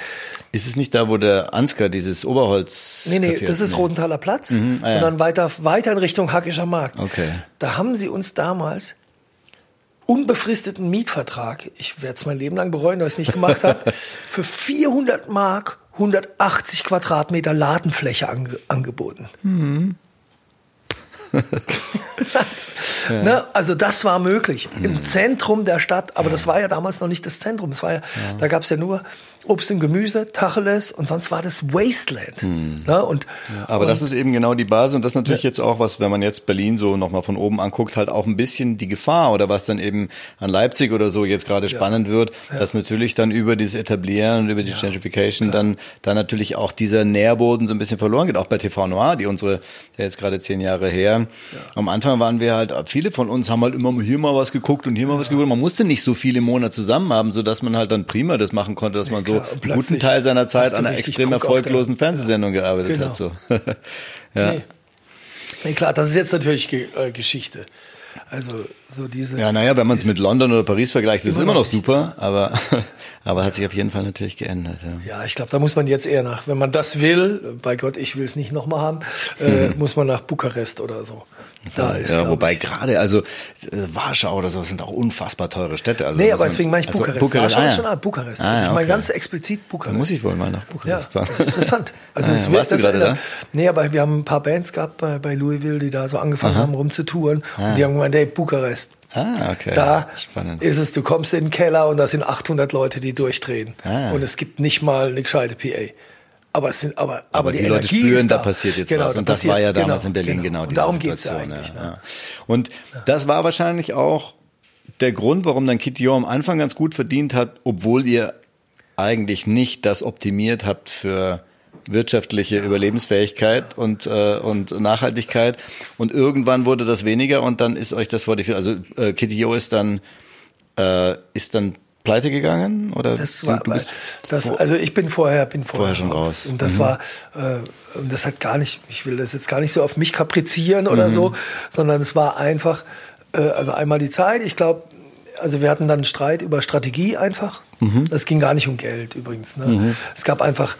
Ist es nicht da, wo der Ansgar dieses Oberholz. Nee, nee, das ist nee. Rosenthaler Platz. Mhm, ah, ja. Und dann weiter, weiter in Richtung Hackischer Markt. Okay. Da haben sie uns damals unbefristeten Mietvertrag, ich werde es mein Leben lang bereuen, dass ich es nicht gemacht habe, [laughs] für 400 Mark 180 Quadratmeter Ladenfläche ange angeboten. Mhm. [laughs] ja. ne? Also das war möglich im mhm. Zentrum der Stadt, aber ja. das war ja damals noch nicht das Zentrum. Es war ja, ja. da gab es ja nur Obst und Gemüse, Tacheles und sonst war das Wasteland. Hm. Ne? Und, ja, aber und, das ist eben genau die Basis und das ist natürlich ja. jetzt auch was, wenn man jetzt Berlin so nochmal von oben anguckt, halt auch ein bisschen die Gefahr oder was dann eben an Leipzig oder so jetzt gerade spannend ja. wird, dass natürlich dann über dieses Etablieren und über die Gentrification dann, dann natürlich auch dieser Nährboden so ein bisschen verloren geht, auch bei TV Noir, die unsere, der jetzt gerade zehn Jahre her. Am Anfang waren wir halt, viele von uns haben halt immer hier mal was geguckt und hier mal was geguckt. Man musste nicht so viel im Monat zusammen haben, so dass man halt dann prima das machen konnte, dass man so so einen guten Teil seiner Zeit an einer extrem erfolglosen Fernsehsendung gearbeitet genau. hat. So. [laughs] ja. Nee. nee. klar, das ist jetzt natürlich äh, Geschichte. Also so diese. Ja, naja, wenn man es mit London oder Paris vergleicht, ist es immer noch super, aber, [laughs] aber hat sich auf jeden Fall natürlich geändert. Ja, ja ich glaube, da muss man jetzt eher nach, wenn man das will, bei Gott, ich will es nicht nochmal haben, äh, mhm. muss man nach Bukarest oder so. Da ist, ja, wobei gerade, also äh, Warschau oder so sind auch unfassbar teure Städte. Also, nee, aber deswegen meine ich also Bukarest. Bukarest. Warschau ah, ja. ist schon ah, Bukarest. Ah, ja, ich meine ganz explizit Bukarest. Da muss ich wohl mal nach Bukarest fahren. Ja, interessant. [laughs] Also ah, ja, warst du gerade da? Nee, aber wir haben ein paar Bands gehabt bei, bei Louisville, die da so angefangen Aha. haben rumzutouren. Ah. Und die haben gemeint, hey, Bukarest. Ah, okay. Da Spannend. ist es, du kommst in den Keller und da sind 800 Leute, die durchdrehen. Ah. Und es gibt nicht mal eine gescheite PA. Aber es sind, aber, aber, aber die, die Leute spüren, da. da. passiert jetzt genau, was. Und das war ja damals genau, in Berlin genau, genau diese darum Situation. Geht's ja, ne? Und das war wahrscheinlich auch der Grund, warum dann Kitty am Anfang ganz gut verdient hat, obwohl ihr eigentlich nicht das optimiert habt für wirtschaftliche. Überlebensfähigkeit und äh, und Nachhaltigkeit und irgendwann wurde das weniger und dann ist euch das vor die also äh, Kitty ist dann äh, ist dann pleite gegangen oder das war, du bist das, also ich bin vorher bin vorher, vorher schon raus, raus. und das mhm. war äh, das hat gar nicht ich will das jetzt gar nicht so auf mich kaprizieren oder mhm. so sondern es war einfach äh, also einmal die Zeit ich glaube also wir hatten dann einen Streit über Strategie einfach mhm. es ging gar nicht um Geld übrigens ne? Mhm. es gab einfach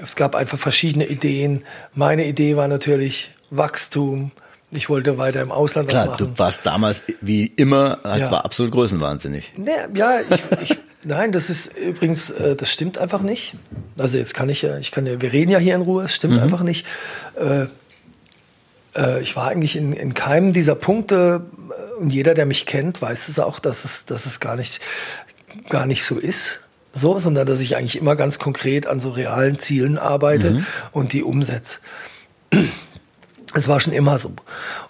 es gab einfach verschiedene Ideen meine Idee war natürlich Wachstum ich wollte weiter im Ausland Klar, was machen. du warst damals wie immer, halt ja. war absolut größenwahnsinnig. Nee, ja, ich, ich, nein, das ist übrigens, äh, das stimmt einfach nicht. Also jetzt kann ich ja, ich kann ja, wir reden ja hier in Ruhe, es stimmt mhm. einfach nicht. Äh, äh, ich war eigentlich in, in keinem dieser Punkte und jeder, der mich kennt, weiß es auch, dass es, dass es gar nicht, gar nicht so ist so, sondern dass ich eigentlich immer ganz konkret an so realen Zielen arbeite mhm. und die umsetze. Es war schon immer so.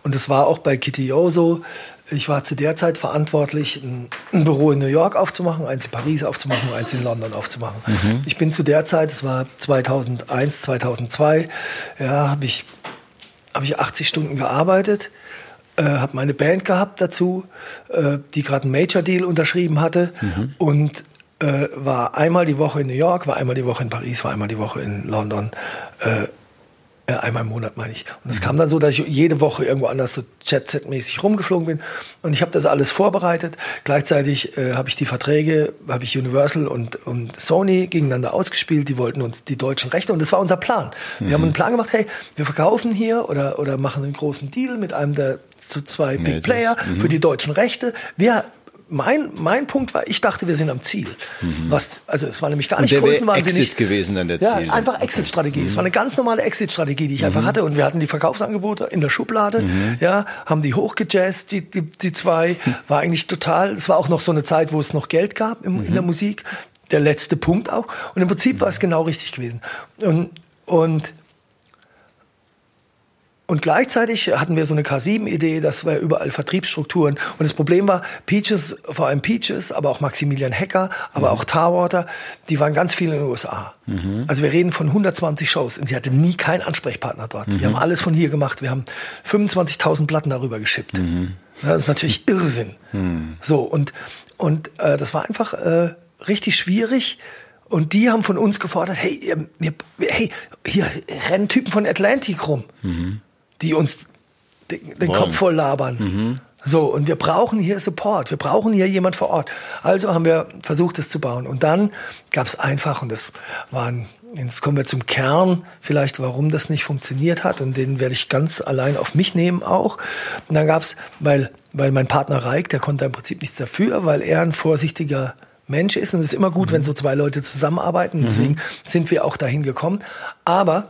Und es war auch bei Kitty O so. Ich war zu der Zeit verantwortlich, ein, ein, Büro in New York aufzumachen, eins in Paris aufzumachen, eins in London aufzumachen. Mhm. Ich bin zu der Zeit, es war 2001, 2002, ja, habe ich, hab ich 80 Stunden gearbeitet, äh, habe meine Band gehabt dazu, äh, die gerade einen Major Deal unterschrieben hatte mhm. und äh, war einmal die Woche in New York, war einmal die Woche in Paris, war einmal die Woche in London. Äh, einmal im Monat meine ich. Und es mhm. kam dann so, dass ich jede Woche irgendwo anders so Jet-Set-mäßig rumgeflogen bin. Und ich habe das alles vorbereitet. Gleichzeitig äh, habe ich die Verträge, habe ich Universal und, und Sony gegeneinander ausgespielt. Die wollten uns die deutschen Rechte. Und das war unser Plan. Wir mhm. haben einen Plan gemacht, hey, wir verkaufen hier oder, oder machen einen großen Deal mit einem der zu zwei Big Player mhm. für die deutschen Rechte. Wir mein, mein Punkt war, ich dachte, wir sind am Ziel. Mhm. Was, also es war nämlich gar nicht größenwahnsinnig. Exit gewesen dann der Ziel. Ja, einfach Exit-Strategie. Mhm. Es war eine ganz normale Exit-Strategie, die ich mhm. einfach hatte. Und wir hatten die Verkaufsangebote in der Schublade, mhm. ja, haben die hochgejazzt, die, die, die zwei. [laughs] War eigentlich total, es war auch noch so eine Zeit, wo es noch Geld gab im, in der mhm. Musik. Der letzte Punkt auch. Und im Prinzip war es genau richtig gewesen. Und, und und gleichzeitig hatten wir so eine K7-Idee, dass wir überall Vertriebsstrukturen. Und das Problem war, Peaches, vor allem Peaches, aber auch Maximilian Hecker, aber mhm. auch Tarwater, die waren ganz viel in den USA. Mhm. Also wir reden von 120 Shows und sie hatte nie keinen Ansprechpartner dort. Mhm. Wir haben alles von hier gemacht. Wir haben 25.000 Platten darüber geschippt. Mhm. Das ist natürlich [laughs] Irrsinn. Mhm. So, und, und äh, das war einfach äh, richtig schwierig. Und die haben von uns gefordert, hey, wir, hey, hier rennen Typen von Atlantic rum. Mhm die uns den, den Kopf voll labern. Mhm. So, und wir brauchen hier Support, wir brauchen hier jemand vor Ort. Also haben wir versucht, das zu bauen. Und dann gab es einfach, und das waren, jetzt kommen wir zum Kern, vielleicht warum das nicht funktioniert hat, und den werde ich ganz allein auf mich nehmen auch. Und dann gab es, weil, weil mein Partner Reik, der konnte im Prinzip nichts dafür, weil er ein vorsichtiger Mensch ist. Und es ist immer gut, mhm. wenn so zwei Leute zusammenarbeiten. Deswegen mhm. sind wir auch dahin gekommen. Aber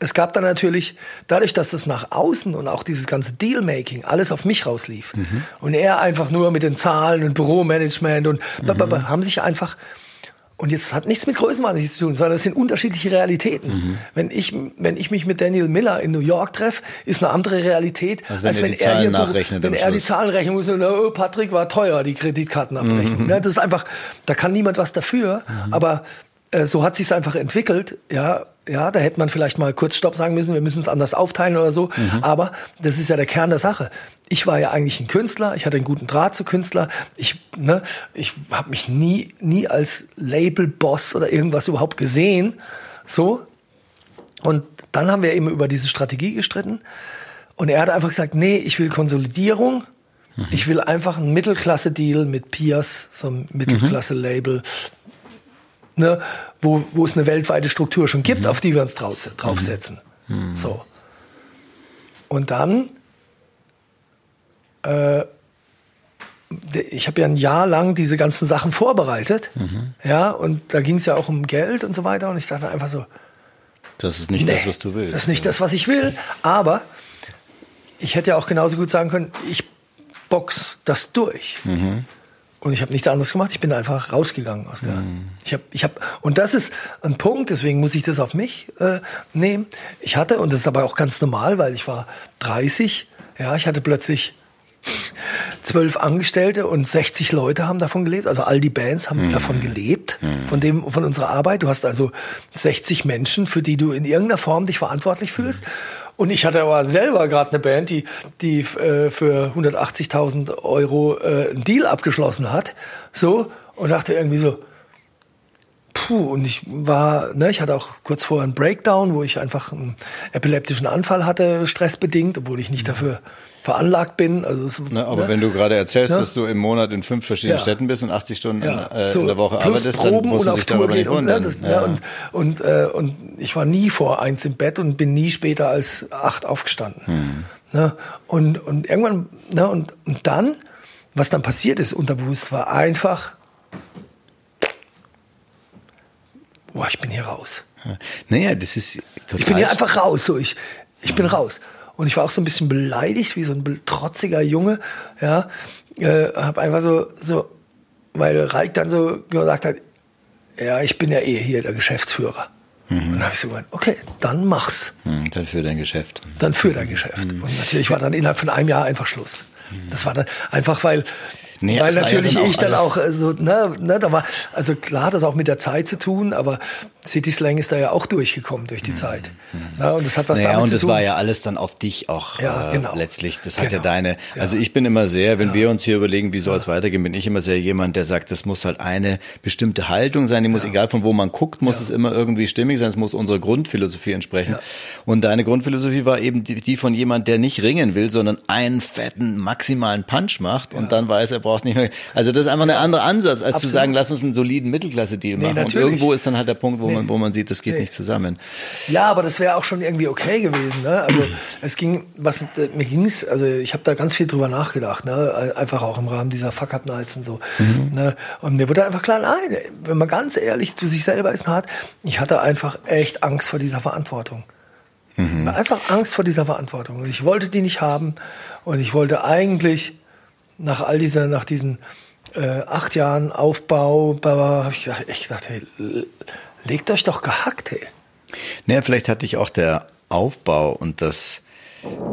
es gab dann natürlich, dadurch, dass das nach außen und auch dieses ganze Dealmaking alles auf mich rauslief mhm. und er einfach nur mit den Zahlen und Büromanagement und mhm. haben sich einfach und jetzt hat nichts mit Größenwahn zu tun, sondern es sind unterschiedliche Realitäten. Mhm. Wenn ich wenn ich mich mit Daniel Miller in New York treffe, ist eine andere Realität, als wenn, als wenn er hier nachrechnet wenn er die Zahlen rechnen muss und oh, Patrick war teuer die Kreditkartenabrechnung. Mhm. Das ist einfach, da kann niemand was dafür, mhm. aber äh, so hat sich's einfach entwickelt, ja, ja, da hätte man vielleicht mal kurz Stopp sagen müssen, wir müssen es anders aufteilen oder so. Mhm. Aber das ist ja der Kern der Sache. Ich war ja eigentlich ein Künstler, ich hatte einen guten Draht zu Künstler. Ich, ne, ich habe mich nie, nie als Label-Boss oder irgendwas überhaupt gesehen. So. Und dann haben wir eben über diese Strategie gestritten. Und er hat einfach gesagt, nee, ich will Konsolidierung. Mhm. Ich will einfach einen Mittelklasse-Deal mit Piers, so ein Mittelklasse-Label ne, wo, wo es eine weltweite Struktur schon gibt, mhm. auf die wir uns draus, draufsetzen. Mhm. So. Und dann, äh, ich habe ja ein Jahr lang diese ganzen Sachen vorbereitet, mhm. ja, und da ging es ja auch um Geld und so weiter, und ich dachte einfach so, das ist nicht nee, das, was du willst. Das ist nicht das, was ich will, aber ich hätte ja auch genauso gut sagen können, ich box das durch. Mhm. Und ich habe nichts anderes gemacht. Ich bin einfach rausgegangen aus der. Mhm. Ich habe, ich habe, und das ist ein Punkt. Deswegen muss ich das auf mich äh, nehmen. Ich hatte, und das ist aber auch ganz normal, weil ich war 30. Ja, ich hatte plötzlich zwölf Angestellte und 60 Leute haben davon gelebt. Also all die Bands haben mhm. davon gelebt, mhm. von dem, von unserer Arbeit. Du hast also 60 Menschen, für die du in irgendeiner Form dich verantwortlich fühlst. Und ich hatte aber selber gerade eine Band, die, die äh, für 180.000 Euro äh, einen Deal abgeschlossen hat. So. Und dachte irgendwie so, puh, und ich war, ne, ich hatte auch kurz vorher einen Breakdown, wo ich einfach einen epileptischen Anfall hatte, stressbedingt, obwohl ich nicht mhm. dafür veranlagt bin. Also es, ne, aber ne? wenn du gerade erzählst, ne? dass du im Monat in fünf verschiedenen ja. Städten bist und 80 Stunden ja. äh, so in der Woche arbeitest, Proben dann muss man sich darüber nicht wundern. Und, ne, ja. und, und, äh, und ich war nie vor eins im Bett und bin nie später als acht aufgestanden. Hm. Ne? Und, und irgendwann, ne, und, und dann, was dann passiert ist unterbewusst, war einfach, boah, ich bin hier raus. Naja, das ist total. Ich bin hier einfach raus, so ich, ich bin raus. Und ich war auch so ein bisschen beleidigt, wie so ein trotziger Junge, ja. Äh, hab einfach so, so, weil Reik dann so gesagt hat, ja, ich bin ja eh hier der Geschäftsführer. Mhm. Und dann habe ich so gemeint, okay, dann mach's. Mhm, dann für dein Geschäft. Dann für dein Geschäft. Mhm. Und natürlich war dann innerhalb von einem Jahr einfach Schluss. Das war dann einfach, weil Nee, Weil natürlich ja dann ich dann auch, also, ne, ne, da war, also klar, hat das auch mit der Zeit zu tun, aber City Slang ist da ja auch durchgekommen durch die mhm. Zeit. Mhm. Na, und das hat was naja, damit zu tun. und das war ja alles dann auf dich auch ja, äh, genau. letztlich. Das hat genau. ja deine. Also ich bin immer sehr, wenn wir uns hier überlegen, wie soll es weitergehen, bin ich immer sehr jemand, der sagt, das muss halt eine bestimmte Haltung sein. Die muss, egal von wo man guckt, muss es immer irgendwie stimmig sein. Es muss unserer Grundphilosophie entsprechen. Und deine Grundphilosophie war eben die, die, von jemand, der nicht ringen will, sondern einen fetten maximalen Punch macht und dann weiß, er braucht nicht mehr. Also das ist einfach ein anderer Ansatz, als Absolut. zu sagen, lass uns einen soliden Mittelklasse-Deal nee, machen. Natürlich. Und irgendwo ist dann halt der Punkt, wo nee. man, wo man sieht, das geht nee. nicht zusammen. Ja, aber das wäre auch schon irgendwie okay gewesen. Ne? Also [clears throat] es ging, was mir ging's, also ich habe da ganz viel drüber nachgedacht, ne? einfach auch im Rahmen dieser Fuck-Up-Nights und so. Mhm. Ne? Und mir wurde einfach klar, nein, wenn man ganz ehrlich zu sich selber ist, hart, ich hatte einfach echt Angst vor dieser Verantwortung. Mhm. Einfach Angst vor dieser Verantwortung. Und ich wollte die nicht haben. Und ich wollte eigentlich nach all dieser, nach diesen äh, acht Jahren Aufbau, habe ich gedacht, ich dachte, hey, legt euch doch gehackt, hey. Naja, vielleicht hatte ich auch der Aufbau und das,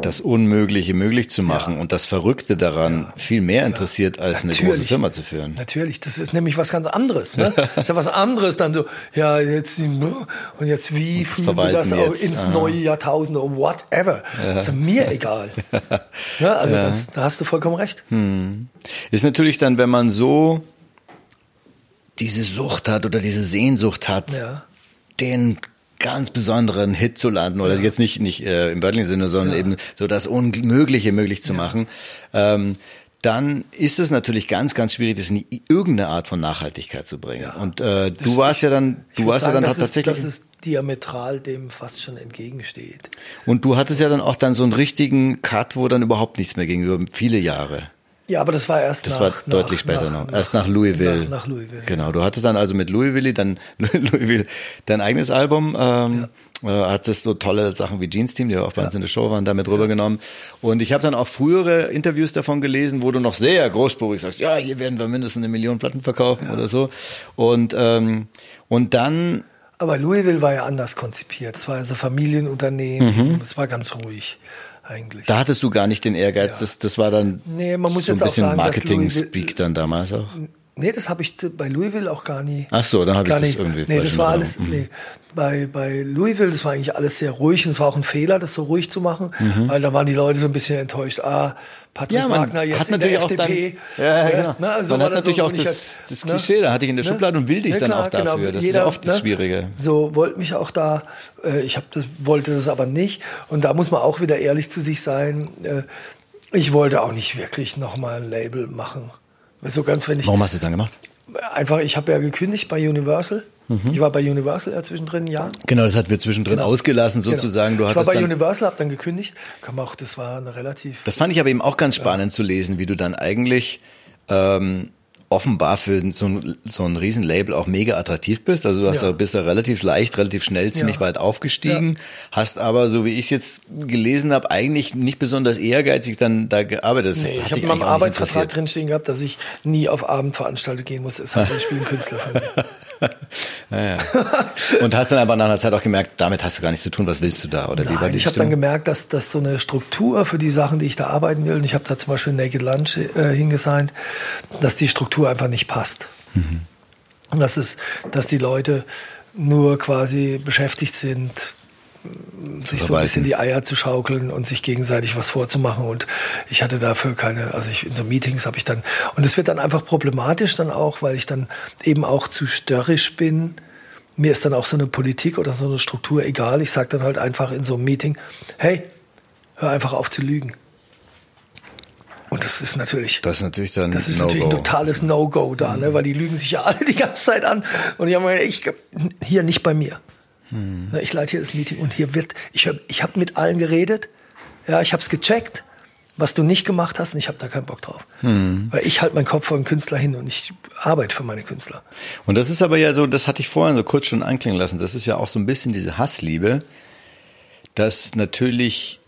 das Unmögliche möglich zu machen ja. und das Verrückte daran ja. viel mehr interessiert, als Natürlich. eine große Firma zu führen. Natürlich, das ist nämlich was ganz anderes. Ne? das [laughs] ist ja was anderes dann so, ja, jetzt und jetzt wie fühlen wir das auch ins Aha. neue Jahrtausend oder whatever. Ja. Ist mir egal. [laughs] ja, also ganz, da hast du vollkommen recht. Hm. Ist natürlich dann, wenn man so diese Sucht hat oder diese Sehnsucht hat, den ganz besonderen Hit zu landen oder ja. jetzt nicht nicht äh, im wörtlichen Sinne, sondern ja. eben so das Unmögliche möglich zu machen, ähm, dann ist es natürlich ganz ganz schwierig, das in irgendeine Art von Nachhaltigkeit zu bringen. Und äh, du warst ja dann, du warst sagen, ja dann das tatsächlich, ist, das ist diametral dem fast schon entgegensteht. Und du hattest ja dann auch dann so einen richtigen Cut, wo dann überhaupt nichts mehr ging über viele Jahre. Ja, aber das war erst das nach, war deutlich nach, später nach, noch. Erst nach Louisville. Nach, nach Louisville. Genau. Du hattest dann also mit Louisville dann [laughs] Louisville dein eigenes Album. Ähm, ja. äh, hattest so tolle Sachen wie Jeans Team, die auch bei uns in der Show waren, damit rübergenommen. Und ich habe dann auch frühere Interviews davon gelesen, wo du noch sehr großspurig sagst, ja, hier werden wir mindestens eine Million Platten verkaufen ja. oder so. Und ähm, und dann aber Louisville war ja anders konzipiert. Es war also Familienunternehmen. Mhm. Es war ganz ruhig eigentlich. Da hattest du gar nicht den Ehrgeiz, ja. das, das war dann nee, man muss so ein bisschen Marketing-Speak dann damals auch. Nee, das habe ich bei Louisville auch gar nie. Ach so, dann habe ich das nicht, irgendwie Nee, das war alles, mhm. nee, bei, bei Louisville, das war eigentlich alles sehr ruhig und es war auch ein Fehler, das so ruhig zu machen, mhm. weil da waren die Leute so ein bisschen enttäuscht. Ah, Patrick ja, Wagner jetzt hat natürlich in der FDP. Dann, ja, genau. Na, also man hat natürlich so, auch das, das ne? Klischee, da hatte ich in der ne? Schublade und will dich ja, dann auch dafür. Genau, das jeder, ist ja oft das ne? Schwierige. So wollte mich auch da, äh, ich hab das, wollte das aber nicht. Und da muss man auch wieder ehrlich zu sich sein. Äh, ich wollte auch nicht wirklich nochmal ein Label machen. So ganz, wenn ich, Warum hast du es dann gemacht? Einfach, ich habe ja gekündigt bei Universal. Mhm. Ich war bei Universal ja zwischendrin ein Jahr. Genau, das hat wir zwischendrin genau. ausgelassen genau. sozusagen. Genau. Du ich war bei Universal, habe dann gekündigt. Kam auch, das war eine relativ. Das fand ich aber eben auch ganz spannend ja. zu lesen, wie du dann eigentlich ähm, offenbar für so ein, so ein Riesenlabel auch mega attraktiv bist. Also du hast ja. da, bist da relativ leicht, relativ schnell, ziemlich ja. weit aufgestiegen, ja. hast aber, so wie ich es jetzt gelesen habe, eigentlich nicht besonders ehrgeizig dann da gearbeitet. Das nee, ich habe in meinem Arbeitsvertrag drinstehen gehabt, dass ich nie auf Abendveranstaltungen gehen muss. Es hat [laughs] ein Spielenkünstler von mir. [laughs] naja. Und hast dann aber nach einer Zeit auch gemerkt, damit hast du gar nichts zu tun, was willst du da? Oder Nein, wie war die ich habe dann gemerkt, dass, dass so eine Struktur für die Sachen, die ich da arbeiten will, und ich habe da zum Beispiel Naked Lunch äh, hingesandt, dass die Struktur einfach nicht passt. Mhm. Und das ist, dass die Leute nur quasi beschäftigt sind, sich so ein bisschen die Eier zu schaukeln und sich gegenseitig was vorzumachen. Und ich hatte dafür keine, also ich, in so Meetings habe ich dann, und es wird dann einfach problematisch dann auch, weil ich dann eben auch zu störrisch bin. Mir ist dann auch so eine Politik oder so eine Struktur egal. Ich sage dann halt einfach in so einem Meeting, hey, hör einfach auf zu lügen. Und das ist natürlich, das ist natürlich dann das ist no natürlich ein totales No-Go da, mhm. ne? weil die lügen sich ja [laughs] alle die ganze Zeit an. Und ich habe mir, ich hier nicht bei mir. Mhm. Ich leite hier das Meeting und hier wird, ich habe ich hab mit allen geredet. Ja, ich habe es gecheckt, was du nicht gemacht hast und ich habe da keinen Bock drauf. Mhm. Weil ich halte meinen Kopf vor den Künstler hin und ich arbeite für meine Künstler. Und das ist aber ja so, das hatte ich vorhin so kurz schon anklingen lassen, das ist ja auch so ein bisschen diese Hassliebe, dass natürlich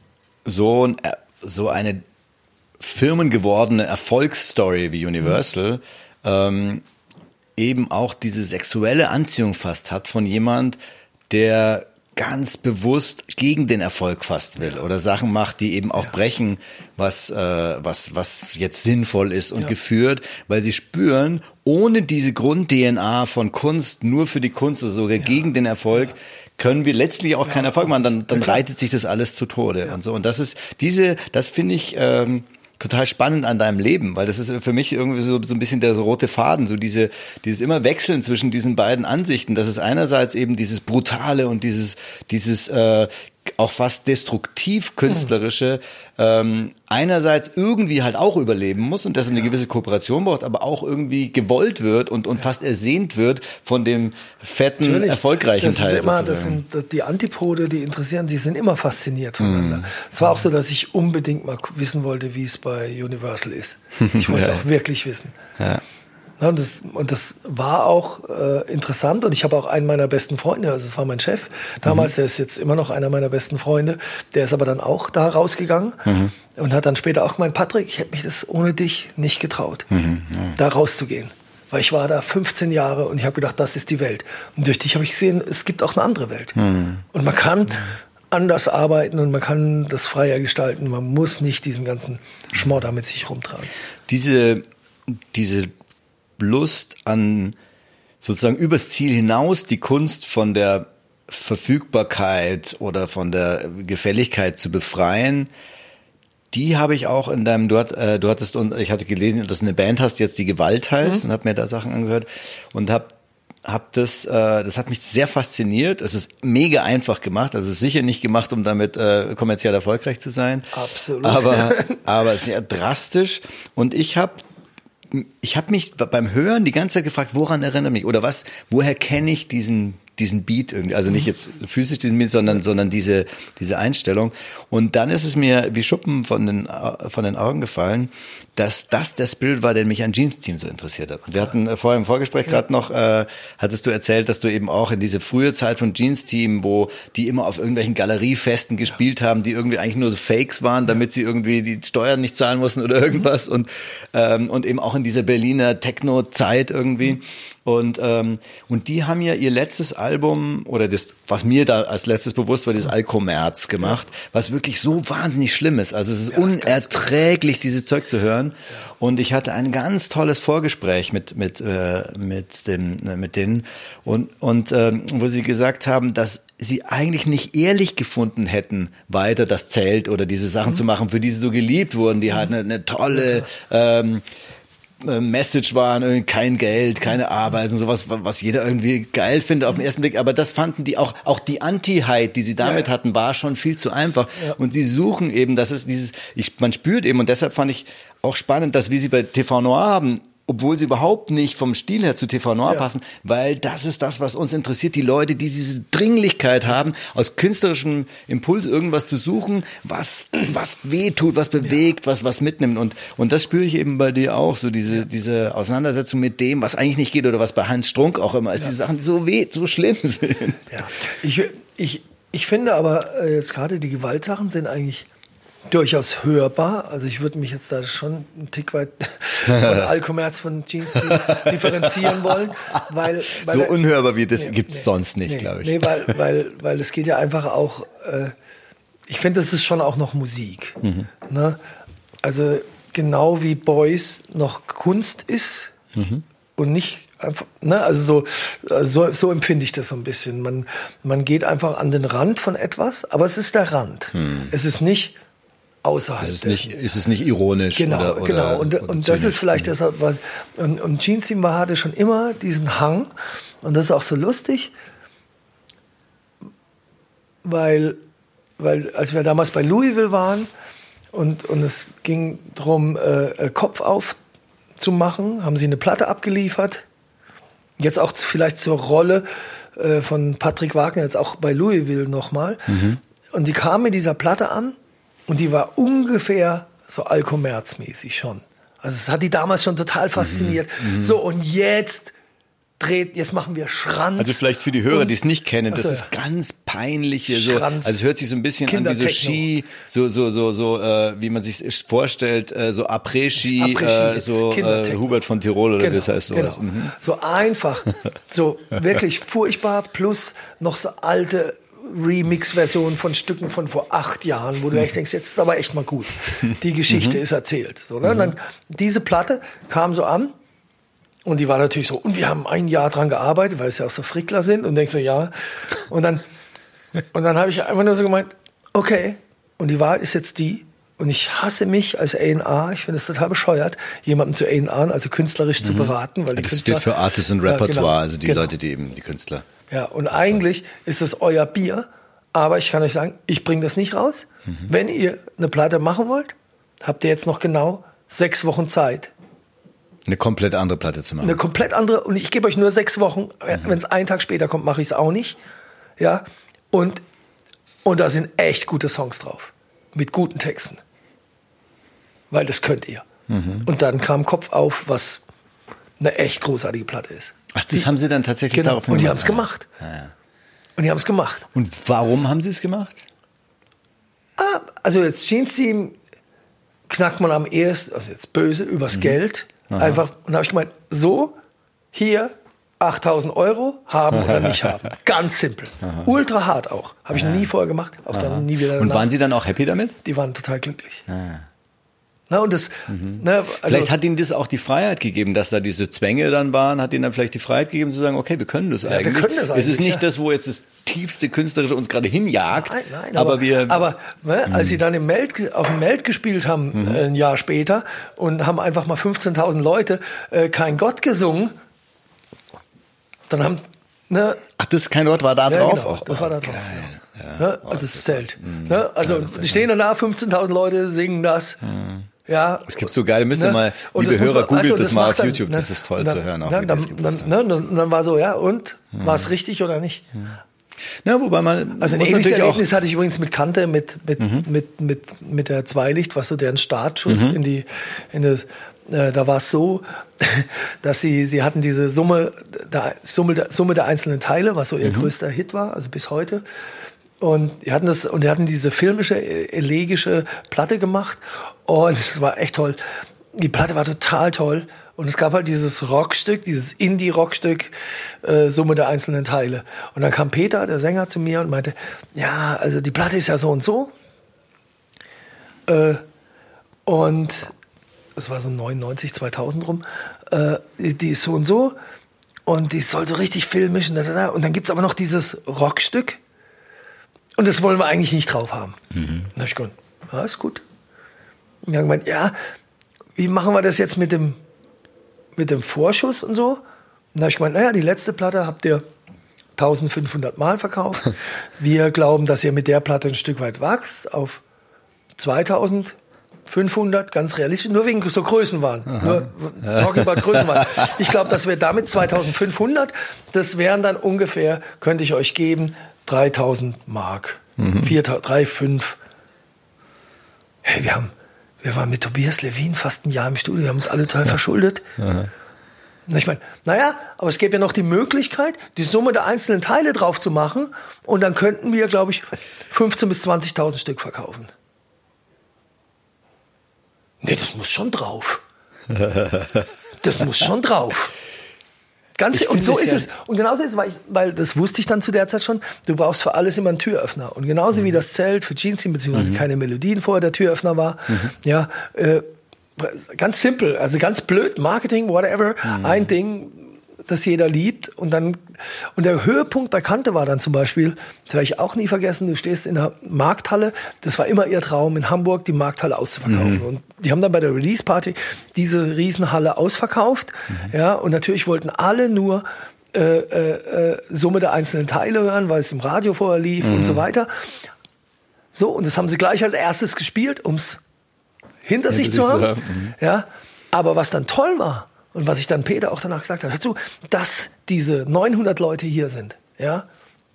so, ein, so eine firmengewordene Erfolgsstory wie Universal mhm. ähm, eben auch diese sexuelle Anziehung fast hat von jemand, der ganz bewusst gegen den Erfolg fast will oder Sachen macht, die eben auch ja. brechen, was, äh, was, was jetzt sinnvoll ist und ja. geführt, weil sie spüren, ohne diese Grund-DNA von Kunst, nur für die Kunst oder sogar ja. gegen den Erfolg, können wir letztlich auch keinen Erfolg machen. Dann, dann reitet sich das alles zu Tode und so. Und das ist diese, das finde ich, ähm, total spannend an deinem Leben, weil das ist für mich irgendwie so, so ein bisschen der so rote Faden, so diese, dieses immer Wechseln zwischen diesen beiden Ansichten. Das ist einerseits eben dieses Brutale und dieses, dieses äh, auch fast destruktiv künstlerische ähm, einerseits irgendwie halt auch überleben muss und deshalb eine gewisse Kooperation braucht, aber auch irgendwie gewollt wird und, und ja. fast ersehnt wird von dem fetten, Natürlich. erfolgreichen das Teil. Ist immer, das sind die Antipode, die interessieren sich, sind immer fasziniert voneinander. Mm. Es war auch so, dass ich unbedingt mal wissen wollte, wie es bei Universal ist. Ich wollte es [laughs] ja. auch wirklich wissen. Ja. Ja, und, das, und das war auch äh, interessant und ich habe auch einen meiner besten Freunde, also es war mein Chef damals, mhm. der ist jetzt immer noch einer meiner besten Freunde, der ist aber dann auch da rausgegangen mhm. und hat dann später auch gemeint, Patrick, ich hätte mich das ohne dich nicht getraut, mhm. Ja. da rauszugehen. Weil ich war da 15 Jahre und ich habe gedacht, das ist die Welt. Und durch dich habe ich gesehen, es gibt auch eine andere Welt. Mhm. Und man kann anders arbeiten und man kann das freier gestalten. Man muss nicht diesen ganzen Schmodder mit sich rumtragen. Diese, diese Lust an sozusagen übers Ziel hinaus die Kunst von der Verfügbarkeit oder von der Gefälligkeit zu befreien, die habe ich auch in deinem, du, hat, äh, du hattest, und ich hatte gelesen, dass du eine Band hast, jetzt die Gewalt heißt, mhm. und habe mir da Sachen angehört und habe hab das, äh, das hat mich sehr fasziniert. Es ist mega einfach gemacht. Also es ist sicher nicht gemacht, um damit äh, kommerziell erfolgreich zu sein. Absolut. Aber, [laughs] aber sehr drastisch. Und ich habe ich habe mich beim Hören die ganze Zeit gefragt, woran erinnert mich? Oder was, woher kenne ich diesen diesen Beat irgendwie, also nicht jetzt physisch diesen Beat, sondern sondern diese diese Einstellung. Und dann ist es mir wie Schuppen von den von den Augen gefallen, dass das der Spirit war, der mich an Jeans Team so interessiert hat. Und wir hatten äh, vorher im Vorgespräch ja. gerade noch, äh, hattest du erzählt, dass du eben auch in diese frühe Zeit von Jeans Team, wo die immer auf irgendwelchen Galeriefesten gespielt haben, die irgendwie eigentlich nur so Fakes waren, damit sie irgendwie die Steuern nicht zahlen mussten oder irgendwas und ähm, und eben auch in dieser Berliner Techno-Zeit irgendwie. Mhm. Und, ähm, und die haben ja ihr letztes Album, oder das, was mir da als letztes bewusst war, das Alkomerz gemacht, was wirklich so wahnsinnig schlimm ist. Also es ist ja, unerträglich, dieses Zeug zu hören. Und ich hatte ein ganz tolles Vorgespräch mit, mit, äh, mit, dem, äh, mit denen, und, und ähm, wo sie gesagt haben, dass sie eigentlich nicht ehrlich gefunden hätten, weiter das Zelt oder diese Sachen mhm. zu machen, für die sie so geliebt wurden. Die mhm. hatten eine, eine tolle ähm, äh, Message waren, kein Geld, keine Arbeit und sowas, was jeder irgendwie geil findet auf den ersten Blick. Aber das fanden die auch, auch die Anti-Heit, die sie damit ja. hatten, war schon viel zu einfach. Ja. Und sie suchen eben, das ist dieses, ich, man spürt eben, und deshalb fand ich auch spannend, dass wie sie bei TV Noir haben, obwohl sie überhaupt nicht vom Stil her zu TV Noir ja. passen, weil das ist das, was uns interessiert. Die Leute, die diese Dringlichkeit haben, aus künstlerischem Impuls irgendwas zu suchen, was, was weh tut, was bewegt, ja. was, was mitnimmt. Und, und das spüre ich eben bei dir auch, so diese, diese Auseinandersetzung mit dem, was eigentlich nicht geht oder was bei Hans Strunk auch immer ist, ja. die Sachen, so weh, so schlimm sind. Ja. Ich, ich, ich finde aber äh, jetzt gerade die Gewaltsachen sind eigentlich durchaus hörbar. Also ich würde mich jetzt da schon einen Tick weit [laughs] von Alcommerz von Jeans differenzieren wollen, weil, weil so unhörbar wie das nee, gibt's nee, sonst nicht, nee, glaube ich. Nee, weil weil weil es geht ja einfach auch. Äh, ich finde, das ist schon auch noch Musik. Mhm. Ne? Also genau wie Boys noch Kunst ist mhm. und nicht einfach, ne, also so, so, so empfinde ich das so ein bisschen. Man, man geht einfach an den Rand von etwas, aber es ist der Rand. Hm. Es ist nicht außerhalb. Es ist nicht, ist es nicht ironisch. Genau, oder, oder, genau. Und, oder und das ist vielleicht das, was, und, und Gene Simba hatte schon immer diesen Hang, und das ist auch so lustig, weil, weil als wir damals bei Louisville waren und, und es ging darum, äh, Kopf aufzumachen, haben sie eine Platte abgeliefert. Jetzt auch vielleicht zur Rolle äh, von Patrick Wagner, jetzt auch bei Louisville nochmal. Mhm. Und die kam mit dieser Platte an und die war ungefähr so Alkommerz-mäßig schon. Also es hat die damals schon total fasziniert. Mhm. Mhm. So, und jetzt dreht, jetzt machen wir Schranz. Also vielleicht für die Hörer, die es nicht kennen, das ist ganz peinliche, so, also es hört sich so ein bisschen an wie so Ski, so, so, so, so, äh, wie man sich vorstellt, äh, so Après-Ski, Après äh, so äh, Hubert von Tirol oder genau, wie das heißt sowas. Genau. Mhm. So einfach, so [laughs] wirklich furchtbar, plus noch so alte Remix-Version von Stücken von vor acht Jahren, wo du echt denkst, jetzt ist aber echt mal gut. Die [laughs] Geschichte mhm. ist erzählt. So, ne? Mhm. Dann diese Platte kam so an und die war natürlich so, und wir haben ein Jahr dran gearbeitet, weil es ja auch so Frickler sind und denkst so, ja. Und dann, [laughs] und dann habe ich einfach nur so gemeint, okay. Und die Wahrheit ist jetzt die, und ich hasse mich als A&R, ich finde es total bescheuert, jemanden zu A&R, also künstlerisch mhm. zu beraten. Weil die das Künstler, steht für Artist and Repertoire, ja, genau, also die genau. Leute, die eben, die Künstler. Ja, und eigentlich ist es euer Bier, aber ich kann euch sagen, ich bringe das nicht raus. Mhm. Wenn ihr eine Platte machen wollt, habt ihr jetzt noch genau sechs Wochen Zeit. Eine komplett andere Platte zu machen. Eine komplett andere, und ich gebe euch nur sechs Wochen. Mhm. Wenn es einen Tag später kommt, mache ich es auch nicht. Ja, und, und da sind echt gute Songs drauf. Mit guten Texten. Weil das könnt ihr. Mhm. Und dann kam Kopf auf, was eine echt großartige Platte ist. Ach, das die, haben sie dann tatsächlich genau, darauf Und die haben es gemacht. Ja. Und die haben es gemacht. Und warum haben sie es gemacht? Ah, also jetzt Jeans Team knackt man am ehesten, also jetzt böse, übers mhm. Geld. Aha. Einfach, und habe ich gemeint, so, hier, 8000 Euro haben oder nicht haben. [laughs] Ganz simpel. Aha. Ultra hart auch. Habe ich ja. nie vorher gemacht. Auch dann nie wieder. Danach. Und waren Sie dann auch happy damit? Die waren total glücklich. Na, und das, mhm. ne, also vielleicht hat ihnen das auch die Freiheit gegeben, dass da diese Zwänge dann waren, hat ihnen dann vielleicht die Freiheit gegeben zu sagen, okay, wir können das ja, eigentlich. Wir können das eigentlich. Es ist nicht ja. das, wo jetzt das tiefste Künstlerische uns gerade hinjagt. Nein, nein, aber, aber wir. Aber ne, als sie dann im Meld, auf dem Meld gespielt haben, mhm. äh, ein Jahr später, und haben einfach mal 15.000 Leute äh, kein Gott gesungen, dann haben. Ne, Ach, das kein Wort war da ja, drauf? Genau, auch. Das war da drauf. Geil. Ja. Ne, also das Zelt. Mhm. Ne, also die stehen da, 15.000 Leute singen das. Mhm. Ja. Es gibt so geil, müsst ihr ne? mal, liebe Hörer, googelt also, das, das mal auf dann, YouTube, ne? das ist toll dann, zu hören. Auch ne? dann, dann, ne? und dann war so, ja, und? Hm. War es richtig oder nicht? Hm. Ja, wobei man. Also ein ähnliches Erlebnis hatte ich übrigens mit Kante, mit, mit, mhm. mit, mit, mit der Zweilicht, was so deren Startschuss mhm. in die, in das, äh, da war es so, [laughs] dass sie, sie hatten diese Summe der, Summe, der, Summe der einzelnen Teile, was so ihr mhm. größter Hit war, also bis heute. Und die hatten das, und die hatten diese filmische, elegische Platte gemacht. Und es war echt toll. Die Platte war total toll. Und es gab halt dieses Rockstück, dieses Indie-Rockstück, äh, Summe der einzelnen Teile. Und dann kam Peter, der Sänger, zu mir und meinte, ja, also die Platte ist ja so und so. Äh, und das war so 99, 2000 rum. Äh, die ist so und so. Und die soll so richtig filmisch. Und, und dann gibt's aber noch dieses Rockstück. Und das wollen wir eigentlich nicht drauf haben. Mhm. Dann hab ich gesagt, ja, ist gut. Und dann gemeint, ja, wie machen wir das jetzt mit dem, mit dem Vorschuss und so? Und dann habe ich gemeint, naja, die letzte Platte habt ihr 1500 Mal verkauft. [laughs] Wir glauben, dass ihr mit der Platte ein Stück weit wächst auf 2500, ganz realistisch, nur wegen so Größen waren. Nur talking about [laughs] Größen waren. Ich glaube, dass wir damit 2500, das wären dann ungefähr, könnte ich euch geben, 3000 Mark. Mhm. 4, 3, 5. Hey, wir haben, wir waren mit Tobias Levin fast ein Jahr im Studio, wir haben uns alle total ja. verschuldet. Aha. Ich meine, naja, aber es gäbe ja noch die Möglichkeit, die Summe der einzelnen Teile drauf zu machen und dann könnten wir, glaube ich, 15.000 bis 20.000 Stück verkaufen. Nee, das muss schon drauf. [laughs] Das muss schon drauf. Ganz, und so ist ja es. Und genauso ist es, weil, ich, weil das wusste ich dann zu der Zeit schon, du brauchst für alles immer einen Türöffner. Und genauso mhm. wie das Zelt für Jeans beziehungsweise mhm. keine Melodien vorher der Türöffner war, mhm. ja, äh, ganz simpel, also ganz blöd, Marketing, whatever, mhm. ein Ding, das jeder liebt. Und dann, und der Höhepunkt bei Kante war dann zum Beispiel, das werde ich auch nie vergessen, du stehst in der Markthalle, das war immer ihr Traum, in Hamburg die Markthalle auszuverkaufen. Mhm. Und die haben dann bei der Release-Party diese Riesenhalle ausverkauft. Mhm. Ja, und natürlich wollten alle nur äh, äh, Summe der einzelnen Teile hören, weil es im Radio vorher lief mhm. und so weiter. So, und das haben sie gleich als erstes gespielt, ums hinter, hinter sich zu haben. haben. Mhm. Ja, aber was dann toll war und was ich dann Peter auch danach gesagt habe, dazu, dass diese 900 Leute hier sind, ja,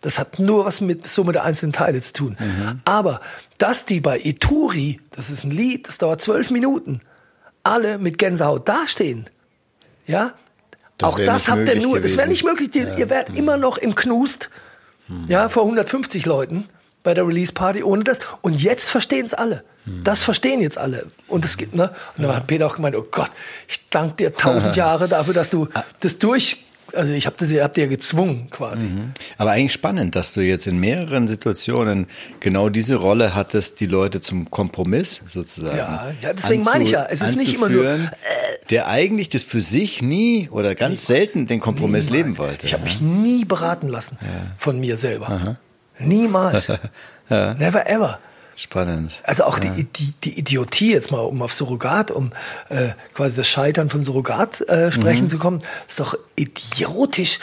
das hat nur was mit Summe der einzelnen Teile zu tun. Mhm. Aber dass die bei Eturi, das ist ein Lied, das dauert zwölf Minuten, alle mit Gänsehaut dastehen, ja, das auch das habt ihr nur, gewesen. das wäre nicht möglich. Ja. Ihr wärt mhm. immer noch im Knust, ja, vor 150 Leuten bei der Release Party ohne das. Und jetzt verstehen es alle. Das verstehen jetzt alle. Und das geht, ne? Und dann hat Peter auch gemeint, oh Gott, ich danke dir tausend [laughs] Jahre dafür, dass du ah. das durch also ich habe hab dir gezwungen quasi. Mhm. Aber eigentlich spannend, dass du jetzt in mehreren Situationen genau diese Rolle hattest, die Leute zum Kompromiss sozusagen. Ja, ja deswegen meine ich ja, es ist nicht immer nur äh, der eigentlich das für sich nie oder ganz selten den Kompromiss niemals. leben wollte. Ich habe ja. mich nie beraten lassen ja. von mir selber. Aha. Niemals. [laughs] ja. Never ever. Spannend. Also auch ja. die, die, die Idiotie, jetzt mal um auf Surrogat, um äh, quasi das Scheitern von Surrogat äh, sprechen mhm. zu kommen, ist doch idiotisch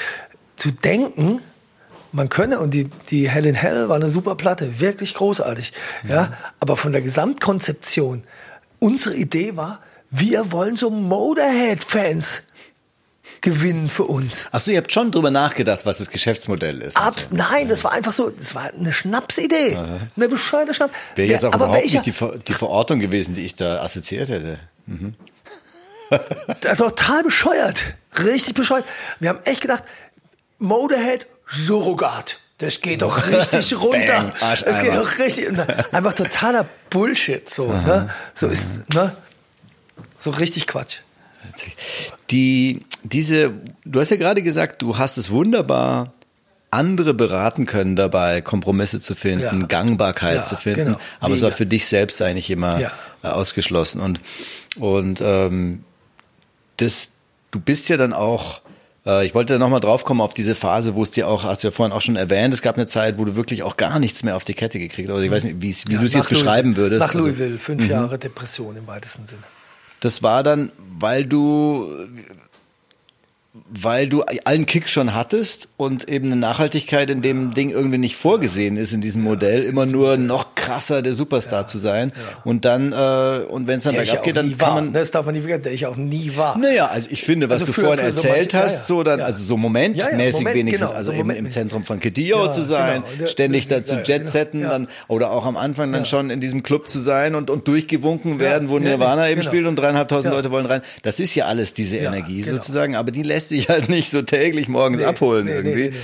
zu denken, man könne, und die, die Hell in Hell war eine super Platte, wirklich großartig, ja. ja aber von der Gesamtkonzeption, unsere Idee war, wir wollen so Motorhead-Fans gewinnen für uns. Ach so, ihr habt schon drüber nachgedacht, was das Geschäftsmodell ist. Abs so. Nein, das war einfach so, das war eine Schnapsidee. Aha. Eine bescheuerte Schnaps. Wäre jetzt auch überhaupt nicht die, die Verortung gewesen, die ich da assoziiert hätte. Mhm. [laughs] Total bescheuert. Richtig bescheuert. Wir haben echt gedacht, Motorhead, Surrogat. Das geht doch [laughs] richtig runter. Bang, das [laughs] geht doch richtig. Einfach totaler Bullshit. So, ne? so ist, ne? So richtig Quatsch. Die, diese, du hast ja gerade gesagt, du hast es wunderbar andere beraten können dabei, Kompromisse zu finden, ja. Gangbarkeit ja, zu finden. Genau. Aber Mega. es war für dich selbst eigentlich immer ja. Äh, ausgeschlossen. Und, und ähm, das, du bist ja dann auch, äh, ich wollte nochmal draufkommen auf diese Phase, wo es dir auch, hast du ja vorhin auch schon erwähnt, es gab eine Zeit, wo du wirklich auch gar nichts mehr auf die Kette gekriegt hast. Also ich weiß nicht, wie, wie du es jetzt beschreiben würdest. Nach also Louisville, also, fünf Jahre Depression im weitesten Sinne. Das war dann, weil du weil du allen Kick schon hattest und eben eine Nachhaltigkeit in dem ja. Ding irgendwie nicht vorgesehen ist in diesem Modell, immer nur noch krasser der Superstar ja. zu sein. Ja. Und dann, äh, und wenn es dann bergab geht, dann kann man. Das darf man nicht vergessen, der ich auch nie war. Naja, also ich finde, was also du vorhin erzählt so manche, hast, so dann, also so momentmäßig Moment, wenigstens, genau, also so eben im Zentrum von Kedillo zu sein, genau. ständig da zu Jetsetten, genau. dann, oder auch am Anfang dann schon in diesem Club zu sein und, und durchgewunken werden, wo Nirvana eben genau. spielt und dreieinhalbtausend Leute wollen rein. Das ist ja alles diese Energie genau. sozusagen, aber die lässt sich halt nicht so täglich morgens nee, abholen nee, irgendwie. Nee,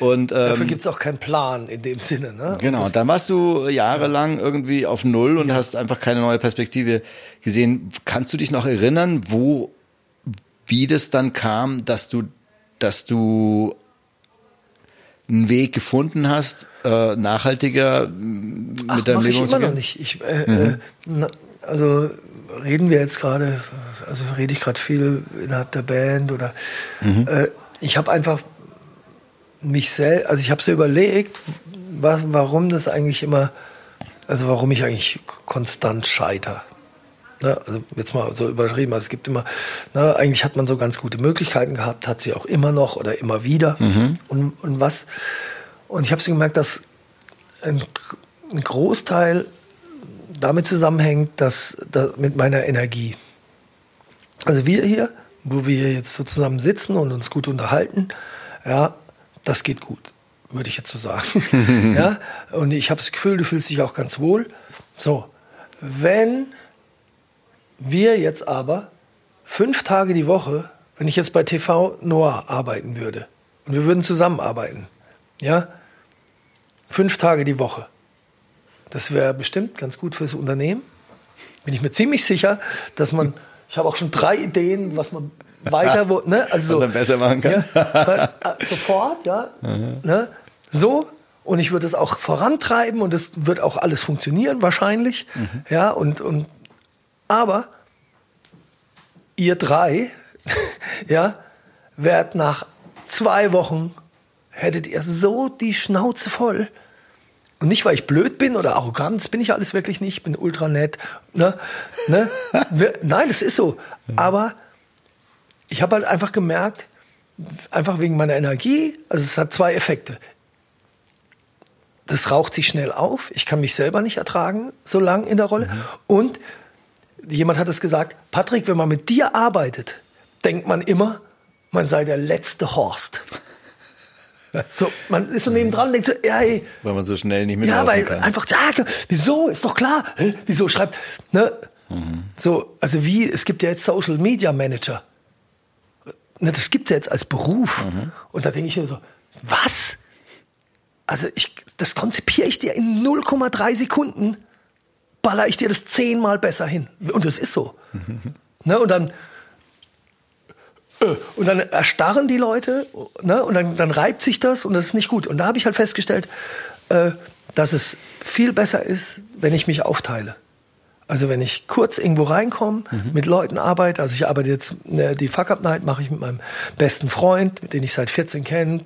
und, ähm, Dafür gibt's auch keinen Plan in dem Sinne. Ne? Genau, dann warst du jahrelang ja. irgendwie auf Null und ja. hast einfach keine neue Perspektive gesehen. Kannst du dich noch erinnern, wo, wie das dann kam, dass du, dass du einen Weg gefunden hast, äh, nachhaltiger mit Ach, deinem Leben umzugehen? immer noch nicht. Ich, äh, mhm. äh, na, also reden wir jetzt gerade, also rede ich gerade viel innerhalb der Band oder mhm. äh, ich habe einfach mich selbst, also ich habe so überlegt, was, warum das eigentlich immer, also warum ich eigentlich konstant scheiter. Ne, also jetzt mal so übertrieben, also es gibt immer, ne, eigentlich hat man so ganz gute Möglichkeiten gehabt, hat sie auch immer noch oder immer wieder. Mhm. Und, und was, und ich habe so gemerkt, dass ein, ein Großteil damit zusammenhängt, dass, dass mit meiner Energie. Also wir hier, wo wir jetzt so zusammen sitzen und uns gut unterhalten, ja, das geht gut, würde ich jetzt so sagen. [laughs] ja, und ich habe das Gefühl, du fühlst dich auch ganz wohl. So, wenn wir jetzt aber fünf Tage die Woche, wenn ich jetzt bei TV Noah arbeiten würde und wir würden zusammenarbeiten, ja, fünf Tage die Woche, das wäre bestimmt ganz gut fürs Unternehmen. Bin ich mir ziemlich sicher, dass man, ich habe auch schon drei Ideen, was man weiter, wo, ne, [laughs] also so, dann besser machen kann. Ja, äh, sofort, ja, ne, so. Und ich würde es auch vorantreiben und es wird auch alles funktionieren wahrscheinlich, mhm. ja und und aber ihr drei, [laughs] ja, werdet nach zwei Wochen hättet ihr so die Schnauze voll. Und nicht, weil ich blöd bin oder arrogant, das bin ich alles wirklich nicht, ich bin ultra nett. Ne? Ne? [laughs] Nein, das ist so. Aber ich habe halt einfach gemerkt, einfach wegen meiner Energie, also es hat zwei Effekte. Das raucht sich schnell auf, ich kann mich selber nicht ertragen, so lang in der Rolle. Mhm. Und jemand hat es gesagt, Patrick, wenn man mit dir arbeitet, denkt man immer, man sei der letzte Horst. So, man ist so nebendran und denkt so, ja, ey. Weil man so schnell nicht mehr Ja, weil kann. einfach, ja, wieso, ist doch klar. Wieso schreibt, ne? Mhm. So, also wie, es gibt ja jetzt Social Media Manager. Ne, das gibt es ja jetzt als Beruf. Mhm. Und da denke ich mir so, was? Also ich, das konzipiere ich dir in 0,3 Sekunden, baller ich dir das zehnmal besser hin. Und das ist so. Mhm. [laughs] Ne, und dann, und dann erstarren die Leute ne, und dann, dann reibt sich das und das ist nicht gut. Und da habe ich halt festgestellt, äh, dass es viel besser ist, wenn ich mich aufteile. Also wenn ich kurz irgendwo reinkomme, mhm. mit Leuten arbeite, also ich arbeite jetzt, ne, die Fuck Up Night mache ich mit meinem besten Freund, den ich seit 14 kenne.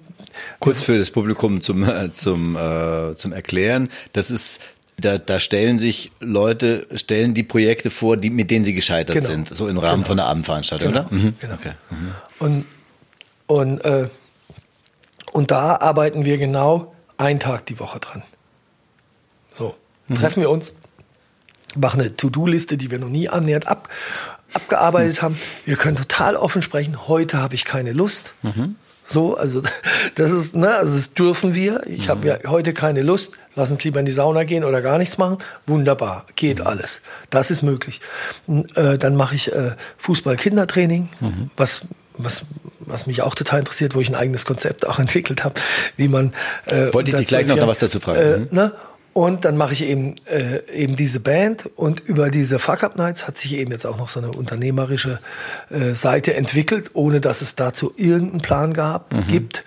Kurz für das Publikum zum, äh, zum, äh, zum Erklären, das ist da, da stellen sich Leute, stellen die Projekte vor, die, mit denen sie gescheitert genau. sind, so im Rahmen genau. von der Abendveranstaltung, genau. oder? Mhm. Genau. Okay. Mhm. Und, und, äh, und da arbeiten wir genau einen Tag die Woche dran. So, mhm. treffen wir uns, machen eine To-Do-Liste, die wir noch nie annähernd ab, abgearbeitet mhm. haben. Wir können total offen sprechen. Heute habe ich keine Lust. Mhm. So, also [laughs] das ist, ne, also das dürfen wir. Ich mhm. habe ja heute keine Lust. Lass uns lieber in die Sauna gehen oder gar nichts machen. Wunderbar, geht mhm. alles. Das ist möglich. Äh, dann mache ich äh, Fußball-Kindertraining, mhm. was was was mich auch total interessiert, wo ich ein eigenes Konzept auch [laughs] entwickelt habe, wie man. Äh, Wollte ich dich gleich noch, noch was dazu fragen. Äh, mhm. ne? Und dann mache ich eben, äh, eben diese Band und über diese Fuck Up Nights hat sich eben jetzt auch noch so eine unternehmerische äh, Seite entwickelt, ohne dass es dazu irgendeinen Plan gab, mhm. gibt.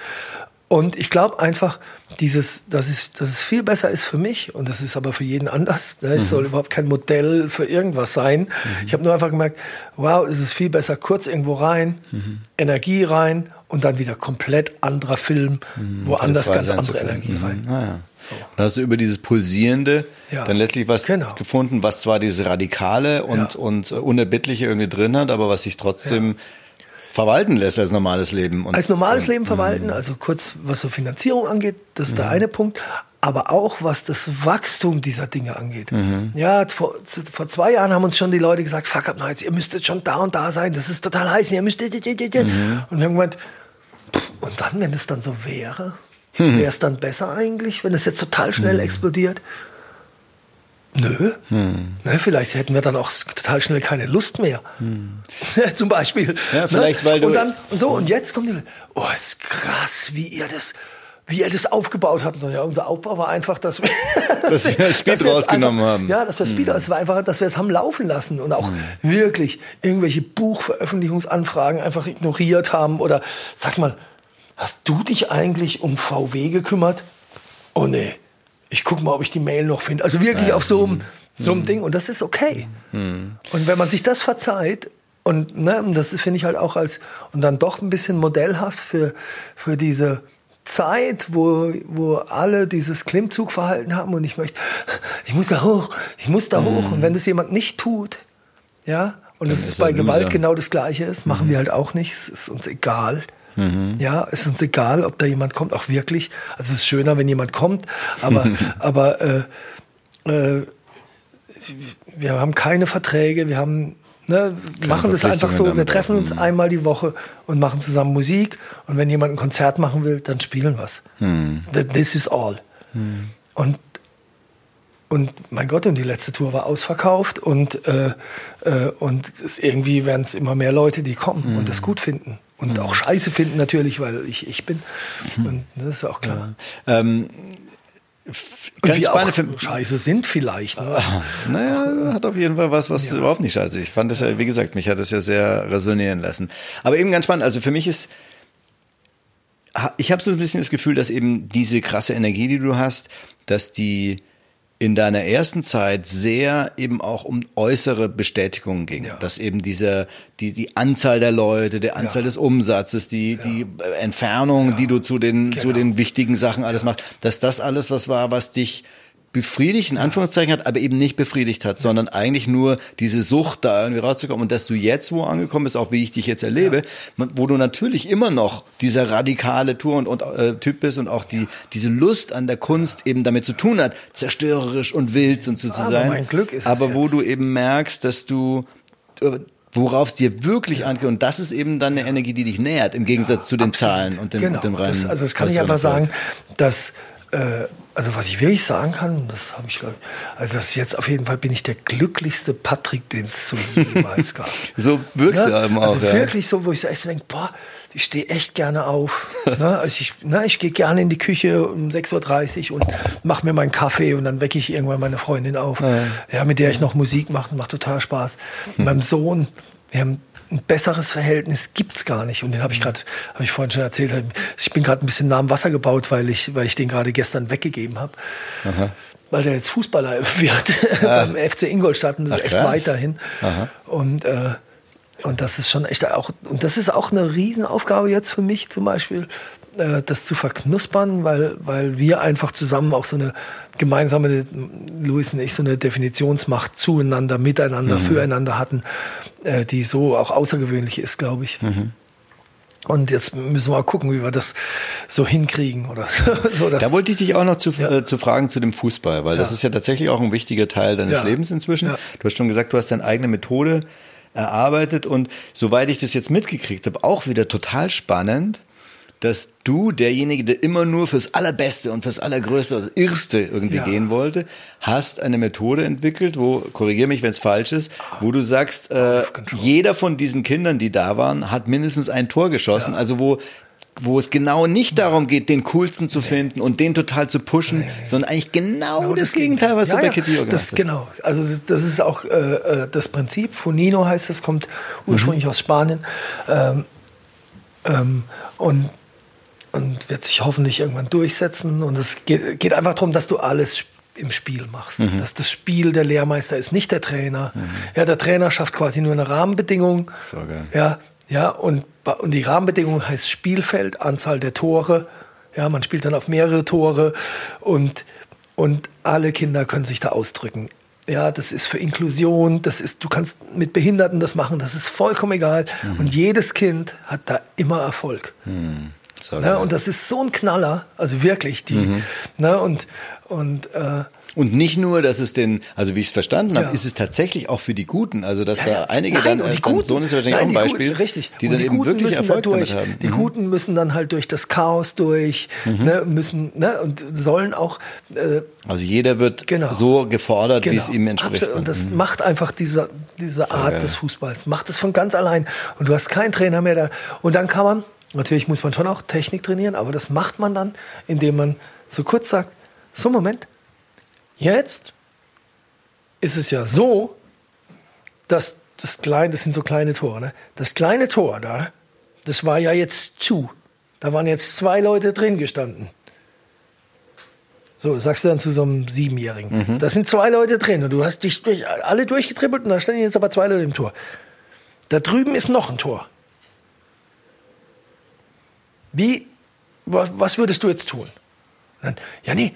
Und ich glaube einfach, dieses, dass es, dass es viel besser ist für mich und das ist aber für jeden anders. Ne? Ich mhm. soll überhaupt kein Modell für irgendwas sein. Mhm. Ich habe nur einfach gemerkt, wow, es ist viel besser, kurz irgendwo rein, mhm. Energie rein und dann wieder komplett anderer Film, mhm. woanders ganz andere Energie rein. Ah, ja. So. Dann hast du über dieses Pulsierende ja. dann letztlich was genau. gefunden, was zwar diese Radikale und, ja. und Unerbittliche irgendwie drin hat, aber was sich trotzdem verwalten lässt als normales Leben. Und, als normales Leben verwalten, mhm. also kurz was so Finanzierung angeht, das ist der mhm. eine Punkt, aber auch was das Wachstum dieser Dinge angeht. Mhm. Ja, vor, vor zwei Jahren haben uns schon die Leute gesagt, fuck up nights, ihr müsstet schon da und da sein, das ist total heiß, ihr müsst, mhm. und wir haben gemeint, und dann, wenn es dann so wäre, hm. Wäre es dann besser eigentlich, wenn es jetzt total schnell hm. explodiert? Nö. Hm. Ne, vielleicht hätten wir dann auch total schnell keine Lust mehr. Hm. [laughs] Zum Beispiel. Ja, vielleicht, ne? weil du. Und dann, so, und jetzt kommt die, oh, ist krass, wie ihr das, wie ihr das aufgebaut habt. Ja, unser Aufbau war einfach, dass wir, [laughs] dass wir [laughs] Speed rausgenommen einfach, haben. Ja, dass wir Speed, hm. es war einfach, dass wir es haben laufen lassen und auch hm. wirklich irgendwelche Buchveröffentlichungsanfragen einfach ignoriert haben oder, sag mal, Hast du dich eigentlich um VW gekümmert? Oh nee, ich guck mal, ob ich die Mail noch finde. Also wirklich ja. auf so einem, so einem mhm. Ding. Und das ist okay. Mhm. Und wenn man sich das verzeiht, und ne, das finde ich halt auch als, und dann doch ein bisschen modellhaft für, für diese Zeit, wo, wo alle dieses Klimmzugverhalten haben und ich möchte, ich muss da hoch, ich muss da mhm. hoch. Und wenn das jemand nicht tut, ja, und es ist bei Gewalt genau das Gleiche ist, machen mhm. wir halt auch nicht, es ist uns egal. Mhm. Ja, ist uns egal, ob da jemand kommt, auch wirklich. Also es ist schöner, wenn jemand kommt, aber, [laughs] aber äh, äh, wir haben keine Verträge, wir haben Ne, machen das einfach so. Wir treffen uns mhm. einmal die Woche und machen zusammen Musik. Und wenn jemand ein Konzert machen will, dann spielen wir es. Mhm. This is all. Mhm. Und, und mein Gott, und die letzte Tour war ausverkauft. Und, äh, äh, und irgendwie werden es immer mehr Leute, die kommen mhm. und das gut finden. Und auch scheiße finden natürlich, weil ich ich bin. Mhm. Und das ist auch klar. Ja. Ähm, und wie auch für scheiße sind vielleicht. Ne? Ah, naja, hat auf jeden Fall was, was ja. überhaupt nicht scheiße ist. Ich fand das ja, wie gesagt, mich hat das ja sehr resonieren lassen. Aber eben ganz spannend. Also für mich ist, ich habe so ein bisschen das Gefühl, dass eben diese krasse Energie, die du hast, dass die in deiner ersten Zeit sehr eben auch um äußere Bestätigung ging. Ja. Dass eben diese, die, die Anzahl der Leute, die Anzahl Ja. des Umsatzes, die, die Entfernung, die du zu den, zu Genau. den wichtigen Sachen alles machst, dass das alles was war, was dich befriedigt, in Anführungszeichen hat, aber eben nicht befriedigt hat, sondern eigentlich nur diese Sucht da irgendwie rauszukommen und dass du jetzt wo angekommen bist, auch wie ich dich jetzt erlebe, wo du natürlich immer noch dieser radikale Tour und, und äh, Typ bist und auch die diese Lust an der Kunst eben damit zu tun hat, zerstörerisch und wild und so zu Aber sein. mein Glück ist aber wo jetzt. du eben merkst, dass du äh, worauf es dir wirklich angeht und das ist eben dann eine Energie, die dich nährt im Gegensatz zu den Zahlen und dem, genau. und dem reinen. das, also das kann ich einfach sagen, dass äh, also was ich wirklich sagen kann, das habe ich glaube ich, also das jetzt auf jeden Fall bin ich der glücklichste Patrick, den es so jemals [laughs] gab. So wirkst du Ne? eben also auch, ja. wirklich so, wo ich so echt denke, boah, ich stehe echt gerne auf. [laughs] ne? Also ich, ne, ich gehe gerne in die Küche um 6.30 Uhr und mache mir meinen Kaffee und dann wecke ich irgendwann meine Freundin auf, ja. mit der ich noch Musik mache. Macht total Spaß. Hm. Meinem Sohn, wir haben ein besseres Verhältnis gibt's gar nicht. Und den habe ich gerade, habe ich vorhin schon erzählt, ich bin gerade ein bisschen nah am Wasser gebaut, weil ich, weil ich den gerade gestern weggegeben habe. Weil der jetzt Fußballer [laughs] wird beim FC Ingolstadt und das ist Ach, echt krass. weiterhin. Und äh, und das ist schon echt auch, und das ist auch eine Riesenaufgabe jetzt für mich zum Beispiel, äh, das zu verknuspern, weil, weil wir einfach zusammen auch so eine gemeinsame, Luis und ich, so eine Definitionsmacht zueinander, miteinander, füreinander hatten, äh, die so auch außergewöhnlich ist, glaube ich. Und jetzt müssen wir mal gucken, wie wir das so hinkriegen oder [laughs] so. Da wollte ich dich auch noch zu, äh, zu fragen zu dem Fußball, weil das Ja. ist ja tatsächlich auch ein wichtiger Teil deines Ja. Lebens inzwischen. Ja. Du hast schon gesagt, du hast deine eigene Methode erarbeitet und soweit ich das jetzt mitgekriegt habe, auch wieder total spannend, dass du derjenige, der immer nur fürs Allerbeste und fürs Allergrößte oder das Irrste irgendwie Ja. gehen wollte, hast eine Methode entwickelt, wo, korrigier mich, wenn es falsch ist, wo du sagst, äh, jeder von diesen Kindern, die da waren, hat mindestens ein Tor geschossen, also wo wo es genau nicht darum geht, den coolsten zu finden und den total zu pushen, sondern eigentlich genau, Genau das, Gegenteil, was Ja, du bei ja, Kitty gemacht das, hast. Genau, also das ist auch äh, äh, das Prinzip. Funino heißt es, kommt ursprünglich aus Spanien. Ähm, ähm, und, und wird sich hoffentlich irgendwann durchsetzen. Und es geht, geht einfach darum, dass du alles im Spiel machst. Mhm. Dass das Spiel der Lehrmeister ist, nicht der Trainer. Ja, der Trainer schafft quasi nur eine Rahmenbedingung. So geil. Ja, ja, und, und die Rahmenbedingung heißt Spielfeld, Anzahl der Tore. Ja, man spielt dann auf mehrere Tore und, und alle Kinder können sich da ausdrücken. Ja, das ist für Inklusion, das ist, du kannst mit Behinderten das machen, das ist vollkommen egal. Und jedes Kind hat da immer Erfolg. So Ne? Und das ist so ein Knaller, also wirklich die. Ne? Und, und äh, Und nicht nur, dass es den, also wie ich es verstanden habe, Ja. ist es tatsächlich auch für die Guten. Also dass Ja, da einige Nein, dann, und äh, die dein Guten, Sohn ist wahrscheinlich nein, auch ein die Beispiel, Guten, richtig. die Und dann eben Guten wirklich müssen Erfolg durch, damit haben. Die Mhm. Guten müssen dann halt durch das Chaos durch, ne, müssen, ne, und sollen auch, äh, Also jeder wird Genau. so gefordert, wie es Genau. ihm entspricht. Absolut. Und das macht einfach diese, diese Art des Fußballs. Macht es von ganz allein. Und du hast keinen Trainer mehr da. Und dann kann man, natürlich muss man schon auch Technik trainieren, aber das macht man dann, indem man so kurz sagt, so Moment, jetzt ist es ja so, dass das kleine, das sind so kleine Tore, ne? Das kleine Tor da, das war ja jetzt zu. Da waren jetzt zwei Leute drin gestanden. So, sagst du dann zu so einem Siebenjährigen. Da sind zwei Leute drin und du hast dich durch alle durchgetribbelt und da stehen jetzt aber zwei Leute im Tor. Da drüben ist noch ein Tor. Wie, wa- was würdest du jetzt tun? Dann, ja, nee,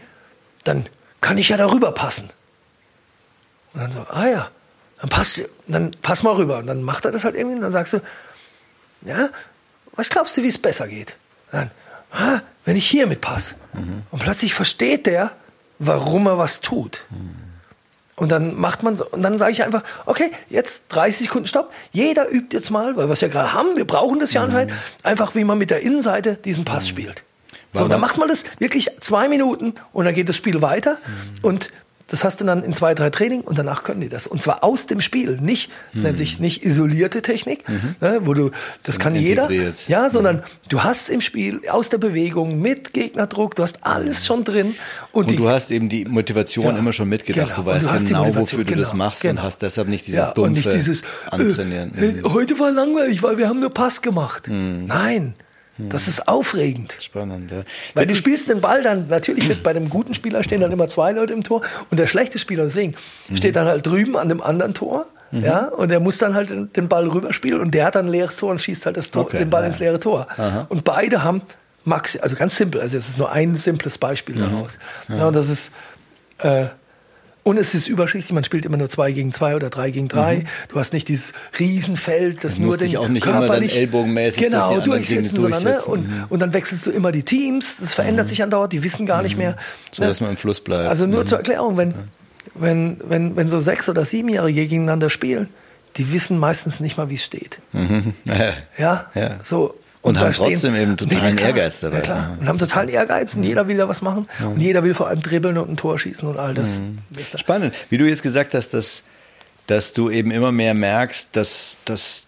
dann kann ich ja darüber passen. Und dann so, ah ja, dann passt, dann pass mal rüber. Und dann macht er das halt irgendwie und dann sagst du, ja, was glaubst du, wie es besser geht? Dann, ah, wenn ich hier mitpasse. Und plötzlich versteht der, warum er was tut. Und dann macht man und dann sage ich einfach, okay, jetzt 30 Sekunden Stopp. Jeder übt jetzt mal, weil wir es ja gerade haben, wir brauchen das ja anscheinend, einfach wie man mit der Innenseite diesen Pass spielt. So, dann macht man das wirklich zwei Minuten und dann geht das Spiel weiter. Und das hast du dann in zwei, drei Training und danach können die das. Und zwar aus dem Spiel. Nicht, das nennt sich nicht isolierte Technik, ne, wo du, das kann jeder. Ja, sondern du hast im Spiel aus der Bewegung mit Gegnerdruck, du hast alles schon drin. Und, Und du hast eben die Motivation Ja, immer schon mitgedacht. genau. Du weißt Und du hast die genau, wofür du das genau, machst genau. und hast deshalb nicht dieses ja, dumpfe und nicht dieses Antrainieren. Äh, äh, heute war langweilig, weil wir haben nur Pass gemacht. Mhm. Nein, Das ist aufregend. Spannend, ja. Weil du spielst den Ball dann, natürlich wird bei dem guten Spieler stehen dann immer zwei Leute im Tor und der schlechte Spieler, deswegen, mhm. steht dann halt drüben an dem anderen Tor. Mhm. Ja, und der muss dann halt den Ball rüberspielen und der hat dann ein leeres Tor und schießt halt das Tor, okay, den Ball ja. ins leere Tor. Aha. Und beide haben Maxi, also ganz simpel, also es ist nur ein simples Beispiel mhm. daraus. Ja, und das ist, äh, und es ist überschichtig, man spielt immer nur zwei gegen zwei oder drei gegen drei. Mhm. Du hast nicht dieses Riesenfeld, das nur den auch nicht immer dann ellbogenmäßig genau, durchsetzen, sondern, ne? und, mhm. und dann wechselst du immer die Teams, das verändert mhm. sich andauernd, die wissen gar nicht mhm. mehr. So ne? dass man im Fluss bleibt. Also nur mhm. zur Erklärung, wenn, wenn, wenn, wenn so sechs- oder siebenjährige gegeneinander spielen, die wissen meistens nicht mal, wie es steht. Mhm. [laughs] Ja, ja, so und, und haben trotzdem eben totalen nee, Ehrgeiz dabei. Ja. Und haben totalen Ehrgeiz und jeder will da was machen. Ja. Und jeder will vor allem dribbeln und ein Tor schießen und all das. Mhm. Spannend. Wie du jetzt gesagt hast, dass, dass du eben immer mehr merkst, dass, dass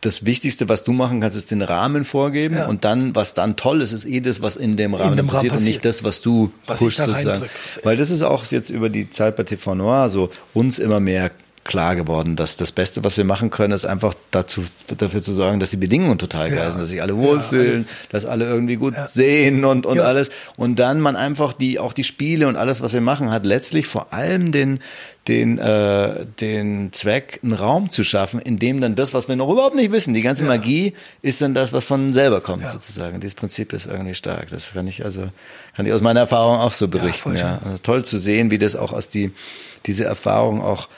das Wichtigste, was du machen kannst, ist den Rahmen vorgeben ja. und dann, was dann toll ist, ist eh das, was in dem Rahmen, in dem passiert, Rahmen passiert, und nicht das, was du was pushst sozusagen. Weil das ist auch jetzt über die Zeit bei TV Noir so uns immer mehr klar geworden, dass das Beste, was wir machen können, ist einfach dazu, dafür zu sorgen, dass die Bedingungen total geil sind, dass sich alle wohlfühlen, ja, dass alle irgendwie gut ja. sehen und, und ja. alles. Und dann man einfach die, auch die Spiele und alles, was wir machen, hat letztlich vor allem den, den, äh, den Zweck, einen Raum zu schaffen, in dem dann das, was wir noch überhaupt nicht wissen, die ganze Magie, ist dann das, was von selber kommt, sozusagen. Dieses Prinzip ist irgendwie stark. Das kann ich also, kann ich aus meiner Erfahrung auch so berichten. Ja, also toll zu sehen, wie das auch aus die, diese Erfahrung auch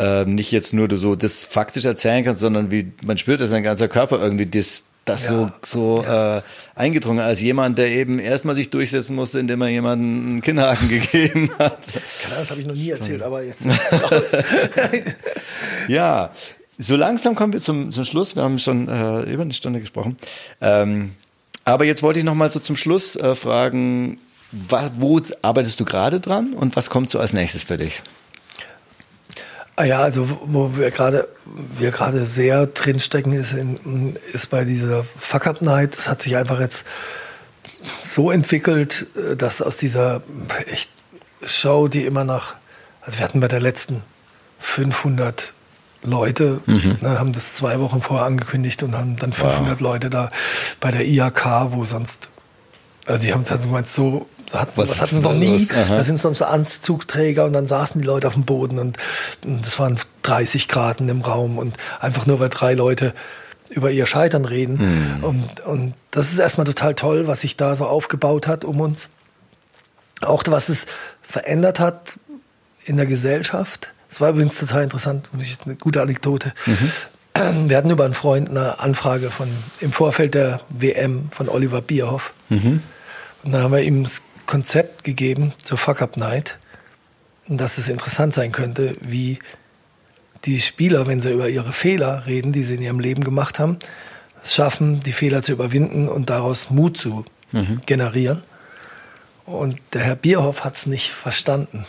äh, nicht jetzt nur du so das faktisch erzählen kannst, sondern wie man spürt, dass dein ganzer Körper irgendwie das, das ja, so, so ja. äh, eingedrungen als jemand, der eben erstmal sich durchsetzen musste, indem er jemanden einen Kinnhaken [laughs] gegeben hat. Das habe ich noch nie erzählt, aber jetzt. [laughs] [laughs] ja, so langsam kommen wir zum, zum Schluss. Wir haben schon äh, über eine Stunde gesprochen. Ähm, aber jetzt wollte ich noch mal so zum Schluss äh, fragen, wo arbeitest du gerade dran und was kommt so als nächstes für dich? Ah ja, also wo wir gerade wir gerade sehr drinstecken ist, in, ist bei dieser Fuck Up Night. Das hat sich einfach jetzt so entwickelt, äh, dass aus dieser echt Show, die immer nach, also wir hatten bei der letzten 500 Leute, mhm. ne, haben das zwei Wochen vorher angekündigt und haben dann 500 wow. Leute da bei der IHK, wo sonst, also die haben es also so hatten, was, was hatten wir noch nie. Da sind sonst so Anzugträger und dann saßen die Leute auf dem Boden und, und das waren 30 Grad im Raum und einfach nur weil drei Leute über ihr Scheitern reden. Mhm. Und, und das ist erstmal total toll, was sich da so aufgebaut hat um uns. Auch was es verändert hat in der Gesellschaft. Es war übrigens total interessant, eine gute Anekdote. Mhm. Wir hatten über einen Freund eine Anfrage von im Vorfeld der WM von Oliver Bierhoff. Mhm. Und dann haben wir ihm das Konzept gegeben zur Fuck Up Night, dass es interessant sein könnte, wie die Spieler, wenn sie über ihre Fehler reden, die sie in ihrem Leben gemacht haben, es schaffen, die Fehler zu überwinden und daraus Mut zu mhm. generieren. Und der Herr Bierhoff hat es nicht verstanden.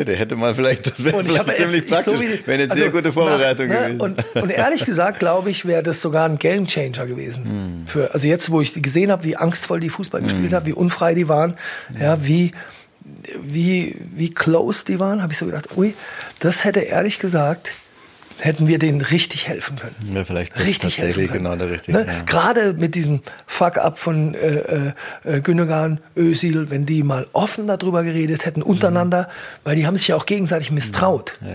Ja, der hätte mal vielleicht, das wäre ziemlich praktisch, so wäre eine also sehr gute Vorbereitung nach, ne, gewesen. Und, und, ehrlich gesagt, glaube ich, wäre das sogar ein Gamechanger gewesen. Mm. Für, also jetzt, wo ich gesehen habe, wie angstvoll die Fußball mm. gespielt haben, wie unfrei die waren, mm. ja, wie, wie, wie close die waren, habe ich so gedacht, ui, das hätte ehrlich gesagt hätten wir denen richtig helfen können. Ja, vielleicht das richtig tatsächlich genau der richtige. Ne? Ja. Gerade mit diesem Fuck-up von äh, äh, äh, Gündogan, Özil, wenn die mal offen darüber geredet hätten untereinander, mhm. weil die haben sich ja auch gegenseitig misstraut. Ja,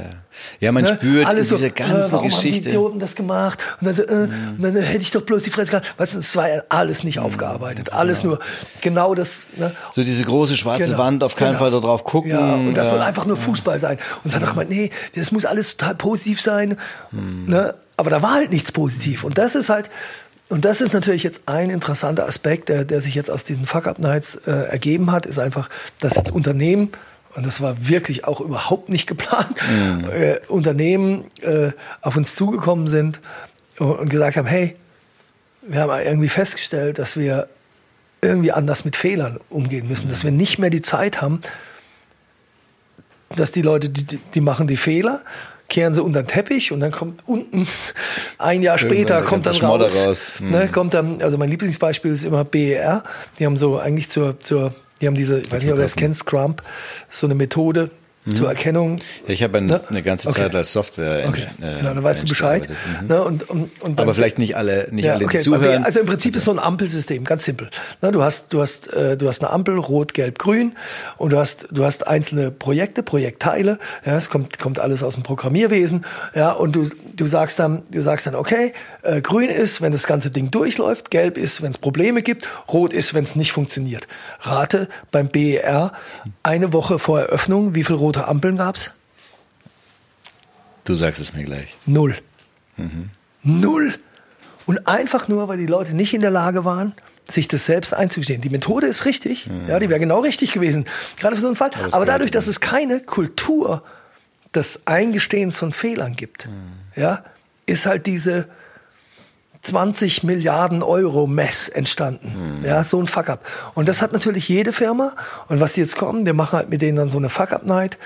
ja man ne? spürt Alles diese so, ganze äh, warum Geschichte. Haben die Idioten das gemacht? Und dann, so, äh, mhm. und dann hätte ich doch bloß die Fresse gehabt. Weißt du, es war ja alles nicht mhm. aufgearbeitet, alles genau. nur genau das. Ne? So diese große schwarze genau. Wand, auf keinen genau. Fall darauf gucken. Ja, und das soll einfach nur Fußball sein. Und es hat doch gemeint, nee, das muss alles total positiv sein. Hm. Ne? Aber da war halt nichts positiv. Und das ist halt, und das ist natürlich jetzt ein interessanter Aspekt, der, der sich jetzt aus diesen Fuck-Up-Nights äh, ergeben hat, ist einfach, dass jetzt Unternehmen, und das war wirklich auch überhaupt nicht geplant, mhm. äh, Unternehmen äh, auf uns zugekommen sind und, und gesagt haben, hey, wir haben irgendwie festgestellt, dass wir irgendwie anders mit Fehlern umgehen müssen, dass wir nicht mehr die Zeit haben, dass die Leute, die, die machen die Fehler kehren sie unter den Teppich und dann kommt unten [laughs] ein Jahr später kommt dann raus, raus. Hm. Ne, kommt dann also mein Lieblingsbeispiel ist immer BER die haben so eigentlich zur zur die haben diese ich weiß nicht ob du das kennst Scrump so eine Methode mhm. zur Erkennung. Ja, ich habe eine, ne? eine ganze Zeit okay. als Software. Okay. Äh, genau, dann weißt du Bescheid. Mhm. Ne? Und, und, und Aber vielleicht nicht alle, nicht ja, alle okay. zuhören. Also im Prinzip also. ist so ein Ampelsystem, ganz simpel. Ne? Du hast, du hast, äh, du hast eine Ampel, rot, gelb, grün, und du hast, du hast einzelne Projekte, Projektteile. Ja, es kommt, kommt alles aus dem Programmierwesen. Ja, und du, du sagst dann, du sagst dann, okay, äh, grün ist, wenn das ganze Ding durchläuft, gelb ist, wenn es Probleme gibt, rot ist, wenn es nicht funktioniert. Rate beim BER eine Woche vor Eröffnung, wie viele rote Ampeln gab's? Du sagst es mir gleich. Null. Mhm. Null. Und einfach nur, weil die Leute nicht in der Lage waren, sich das selbst einzugestehen. Die Methode ist richtig, mhm. ja, die wäre genau richtig gewesen, gerade für so einen Fall. Aber, Aber dadurch, dass es keine Kultur des Eingestehens von Fehlern gibt, mhm. ja, ist halt diese 20 Milliarden Euro Mess entstanden. Mhm. Ja, so ein Fuck-up. Und das hat natürlich jede Firma. Und was die jetzt kommen, wir machen halt mit denen dann so eine Fuck-up-Night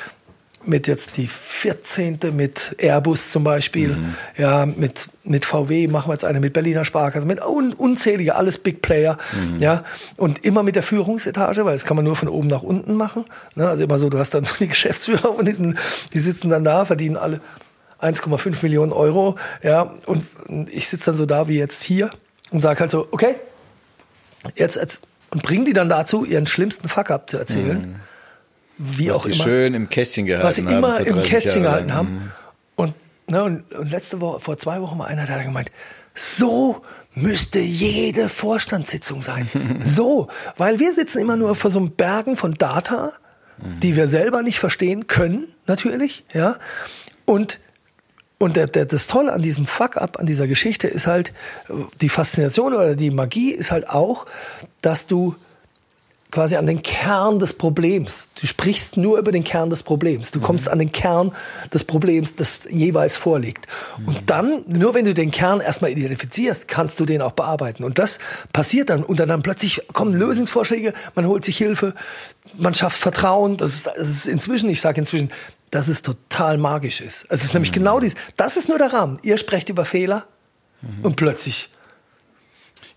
mit jetzt die 14. mit Airbus zum Beispiel, mhm. ja, mit, mit VW machen wir jetzt eine mit Berliner Sparkasse, mit un, unzählige, alles Big Player, mhm. ja, und immer mit der Führungsetage, weil das kann man nur von oben nach unten machen, ne? also immer so, du hast dann so die [laughs] Geschäftsführer und diesen, die sitzen dann da, verdienen alle 1,5 Millionen Euro, ja, und ich sitze dann so da wie jetzt hier und sage halt so, okay, jetzt, jetzt und bring die dann dazu, ihren schlimmsten Fuck-up zu erzählen. Mhm wie was auch immer. schön im Kästchen gehalten haben. Was sie immer im Kästchen Jahre gehalten haben. Mhm. Und, ne, und, und letzte Woche, vor zwei Wochen mal einer, hat gemeint, so müsste jede Vorstandssitzung sein. [laughs] so, weil wir sitzen immer nur vor so einem Bergen von Data, mhm. die wir selber nicht verstehen können, natürlich, ja. Und und der, der, das Tolle an diesem Fuck-up, an dieser Geschichte ist halt, die Faszination oder die Magie ist halt auch, dass du quasi an den Kern des Problems. Du sprichst nur über den Kern des Problems. Du kommst mhm. an den Kern des Problems, das jeweils vorliegt. Mhm. Und dann, nur wenn du den Kern erstmal identifizierst, kannst du den auch bearbeiten. Und das passiert dann. Und dann plötzlich kommen Lösungsvorschläge, man holt sich Hilfe, man schafft Vertrauen. Das ist, das ist inzwischen, ich sage inzwischen, dass es total magisch ist. Es ist nämlich mhm. genau dies. Das ist nur der Rahmen. Ihr sprecht über Fehler mhm. und plötzlich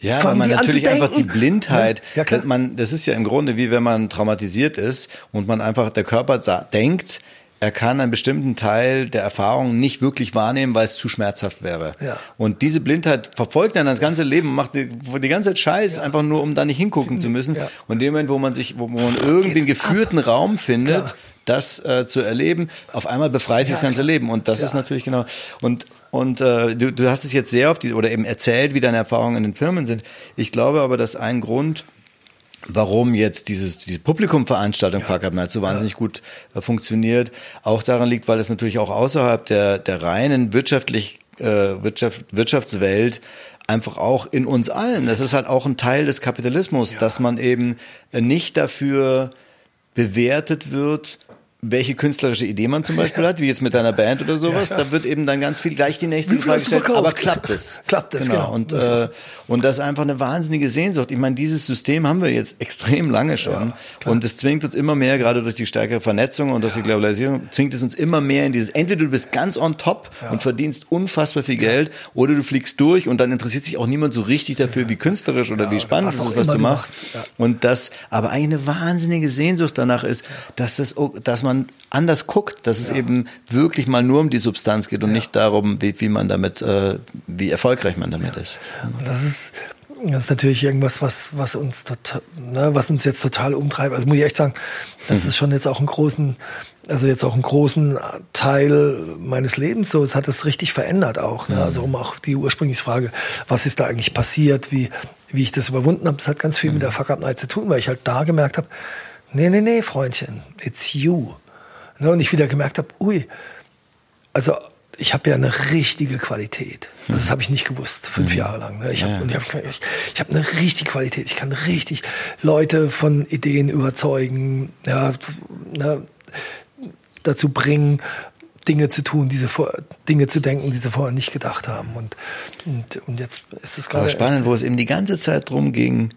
ja, weil man natürlich einfach die Blindheit, ja, klar. man, das ist ja im Grunde wie wenn man traumatisiert ist und man einfach, der Körper denkt, er kann einen bestimmten Teil der Erfahrung nicht wirklich wahrnehmen, weil es zu schmerzhaft wäre. Ja. Und diese Blindheit verfolgt dann das ganze Leben und macht die, die ganze Zeit Scheiß, ja. einfach nur, um da nicht hingucken zu müssen. Ja. Und in dem Moment, wo man sich, wo man irgendwie einen geführten ab. Raum findet, Klar. das äh, zu erleben, auf einmal befreit sich das ganze Leben. Und das ist natürlich genau. Und und äh, du, du hast es jetzt sehr auf die oder eben erzählt, wie deine Erfahrungen in den Firmen sind. Ich glaube aber, dass ein Grund, warum jetzt dieses, diese Publikumveranstaltung ja. Fuck Up Night so wahnsinnig ja. gut äh, funktioniert, auch daran liegt, weil es natürlich auch außerhalb der, der reinen wirtschaftlich, äh, Wirtschaft, Wirtschaftswelt einfach auch in uns allen, das ist halt auch ein Teil des Kapitalismus, ja. dass man eben äh, nicht dafür bewertet wird, welche künstlerische Idee man zum Beispiel hat, wie jetzt mit deiner Band oder sowas, ja, ja. da wird eben dann ganz viel gleich die nächste Frage gestellt, aber klappt es? [laughs] klappt es, genau. genau. Und, äh, und das ist einfach eine wahnsinnige Sehnsucht. Ich meine, dieses System haben wir jetzt extrem lange schon ja, und es zwingt uns immer mehr, gerade durch die stärkere Vernetzung und durch die Globalisierung, zwingt es uns immer mehr in dieses, entweder du bist ganz on top und verdienst unfassbar viel Geld oder du fliegst durch und dann interessiert sich auch niemand so richtig dafür, wie künstlerisch oder wie spannend es ist, was du machst. machst. Und das, aber eine wahnsinnige Sehnsucht danach ist, dass das, dass man man anders guckt, dass es ja. eben wirklich mal nur um die Substanz geht und ja. nicht darum, wie, wie man damit, äh, wie erfolgreich man damit ja. ist. Und das ist, das ist natürlich irgendwas, was, was uns total, ne, was uns jetzt total umtreibt. Also muss ich echt sagen, das mhm. ist schon jetzt auch einen großen, also jetzt auch einen großen Teil meines Lebens so. Es hat es richtig verändert auch. Ne? Mhm. Also um auch die ursprüngliche Frage, was ist da eigentlich passiert, wie, wie ich das überwunden habe, das hat ganz viel mhm. mit der Fuck Up Night zu tun, weil ich halt da gemerkt habe, nee, nee, nee, Freundchen, it's you. Ne, und ich wieder gemerkt habe, ui, also ich habe ja eine richtige Qualität. Also das habe ich nicht gewusst, fünf mhm. Jahre lang. Ne? Ich habe ja. hab, ich, ich hab eine richtige Qualität. Ich kann richtig Leute von Ideen überzeugen, ja, ne, dazu bringen, Dinge zu tun, diese vor, Dinge zu denken, die sie vorher nicht gedacht haben. Und, und, und jetzt ist es gerade. spannend, wo es eben die ganze Zeit drum ging,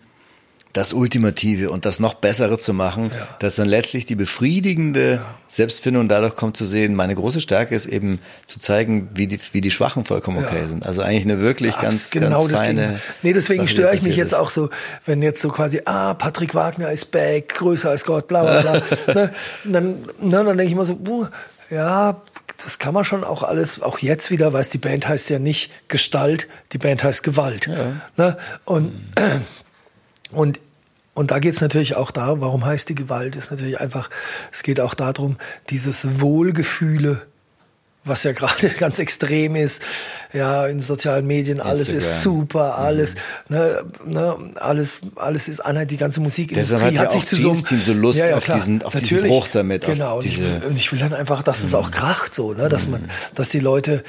das Ultimative und das noch Bessere zu machen, Ja. dass dann letztlich die befriedigende Selbstfindung dadurch kommt zu sehen, meine große Stärke ist eben zu zeigen, wie die, wie die Schwachen vollkommen okay Ja. sind. Also eigentlich eine wirklich ganz, genau ganz feine. deswegen. Nee, deswegen Sache, störe ich mich jetzt ist. auch so, wenn jetzt so quasi, ah, Patrick Wagner ist back, größer als Gott, bla bla bla. [laughs] ne, dann, ne, dann denke ich immer so, uh, ja, das kann man schon auch alles, auch jetzt wieder, weil die Band heißt ja nicht Gestalt, die Band heißt Gewalt. Ne? Und, [clears throat] und und da geht's natürlich auch da, warum heißt die Gewalt? Ist natürlich einfach, es geht auch darum, dieses Wohlgefühle, was ja [laughs] gerade ganz extrem ist, ja, in sozialen Medien, alles ist Instagram. super, alles, ne, ne, alles, alles ist Einheit, die ganze Musikindustrie hat ja hat sich zu so, einem- Jeans Team so Lust auf diesen- auf diesen Natürlich. Bruch damit, Genau, und, ich, diese- Mhm. will- und ich will dann einfach, dass es auch kracht, so, ne, dass man, dass die Leute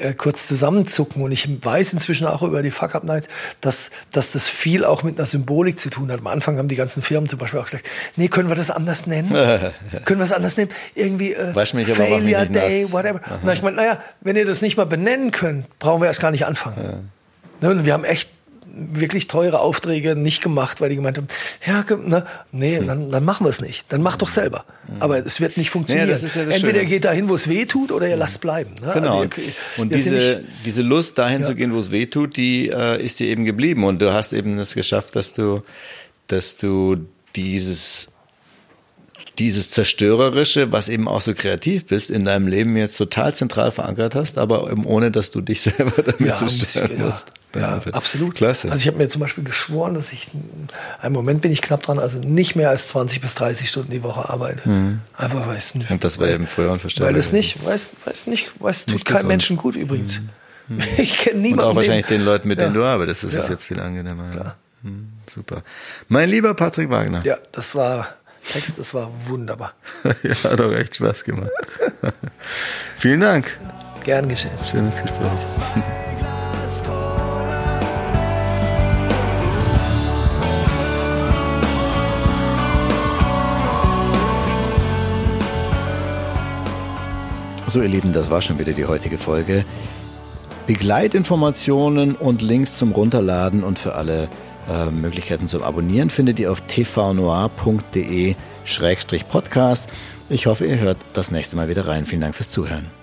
äh, kurz zusammenzucken und ich weiß inzwischen auch über die Fuck Up Nights, dass, dass das viel auch mit einer Symbolik zu tun hat. Am Anfang haben die ganzen Firmen zum Beispiel auch gesagt, nee, können wir das anders nennen? [laughs] können wir es anders nennen? Irgendwie äh, Failure Day, nass. whatever. Und dann hab ich gemeint, naja, wenn ihr das nicht mal benennen könnt, brauchen wir erst gar nicht anfangen. Ne, und wir haben echt wirklich teure Aufträge nicht gemacht, weil die gemeint haben, ja, ne, nee, Hm. dann, dann machen wir es nicht. Dann macht doch selber. Aber es wird nicht funktionieren. das ja das Entweder Schöne. ihr geht dahin, wo es weh tut, oder ihr lasst bleiben. Ne? Genau. Also ihr, und diese, nicht- diese Lust, dahin Ja. zu gehen, wo es weh tut, die äh, ist dir eben geblieben. Und du hast eben es geschafft, dass du, dass du dieses, dieses Zerstörerische, was eben auch so kreativ bist, in deinem Leben jetzt total zentral verankert hast, aber eben ohne, dass du dich [laughs] selber damit ja, zerstören bisschen, ja, musst. ja, absolut. Klasse. Also ich habe mir zum Beispiel geschworen, dass ich, einen Moment bin ich knapp dran, also nicht mehr als 20 bis 30 Stunden die Woche arbeite. Einfach weil es nicht. Mhm. Und das war eben früher unvorstellbar. Weil es nicht, weiß, weiß nicht, weiß, tut keinem. Mhm. Menschen gut übrigens. [laughs] Ich kenne niemanden. Und auch wahrscheinlich den- den Leuten, mit denen Ja. du arbeitest, das ist Ja. jetzt viel angenehmer. Ja. Hm, super. Mein lieber Patrick Wagner. Ja, das war Text, das war wunderbar. [laughs] ja, hat auch echt Spaß gemacht. [laughs] Vielen Dank. Gern geschehen. Schönes Gespräch. So, ihr Lieben, das war schon wieder die heutige Folge. Begleitinformationen und Links zum Runterladen und für alle äh, Möglichkeiten zum Abonnieren findet ihr auf tvnoir.de-podcast. Ich hoffe, ihr hört das nächste Mal wieder rein. Vielen Dank fürs Zuhören.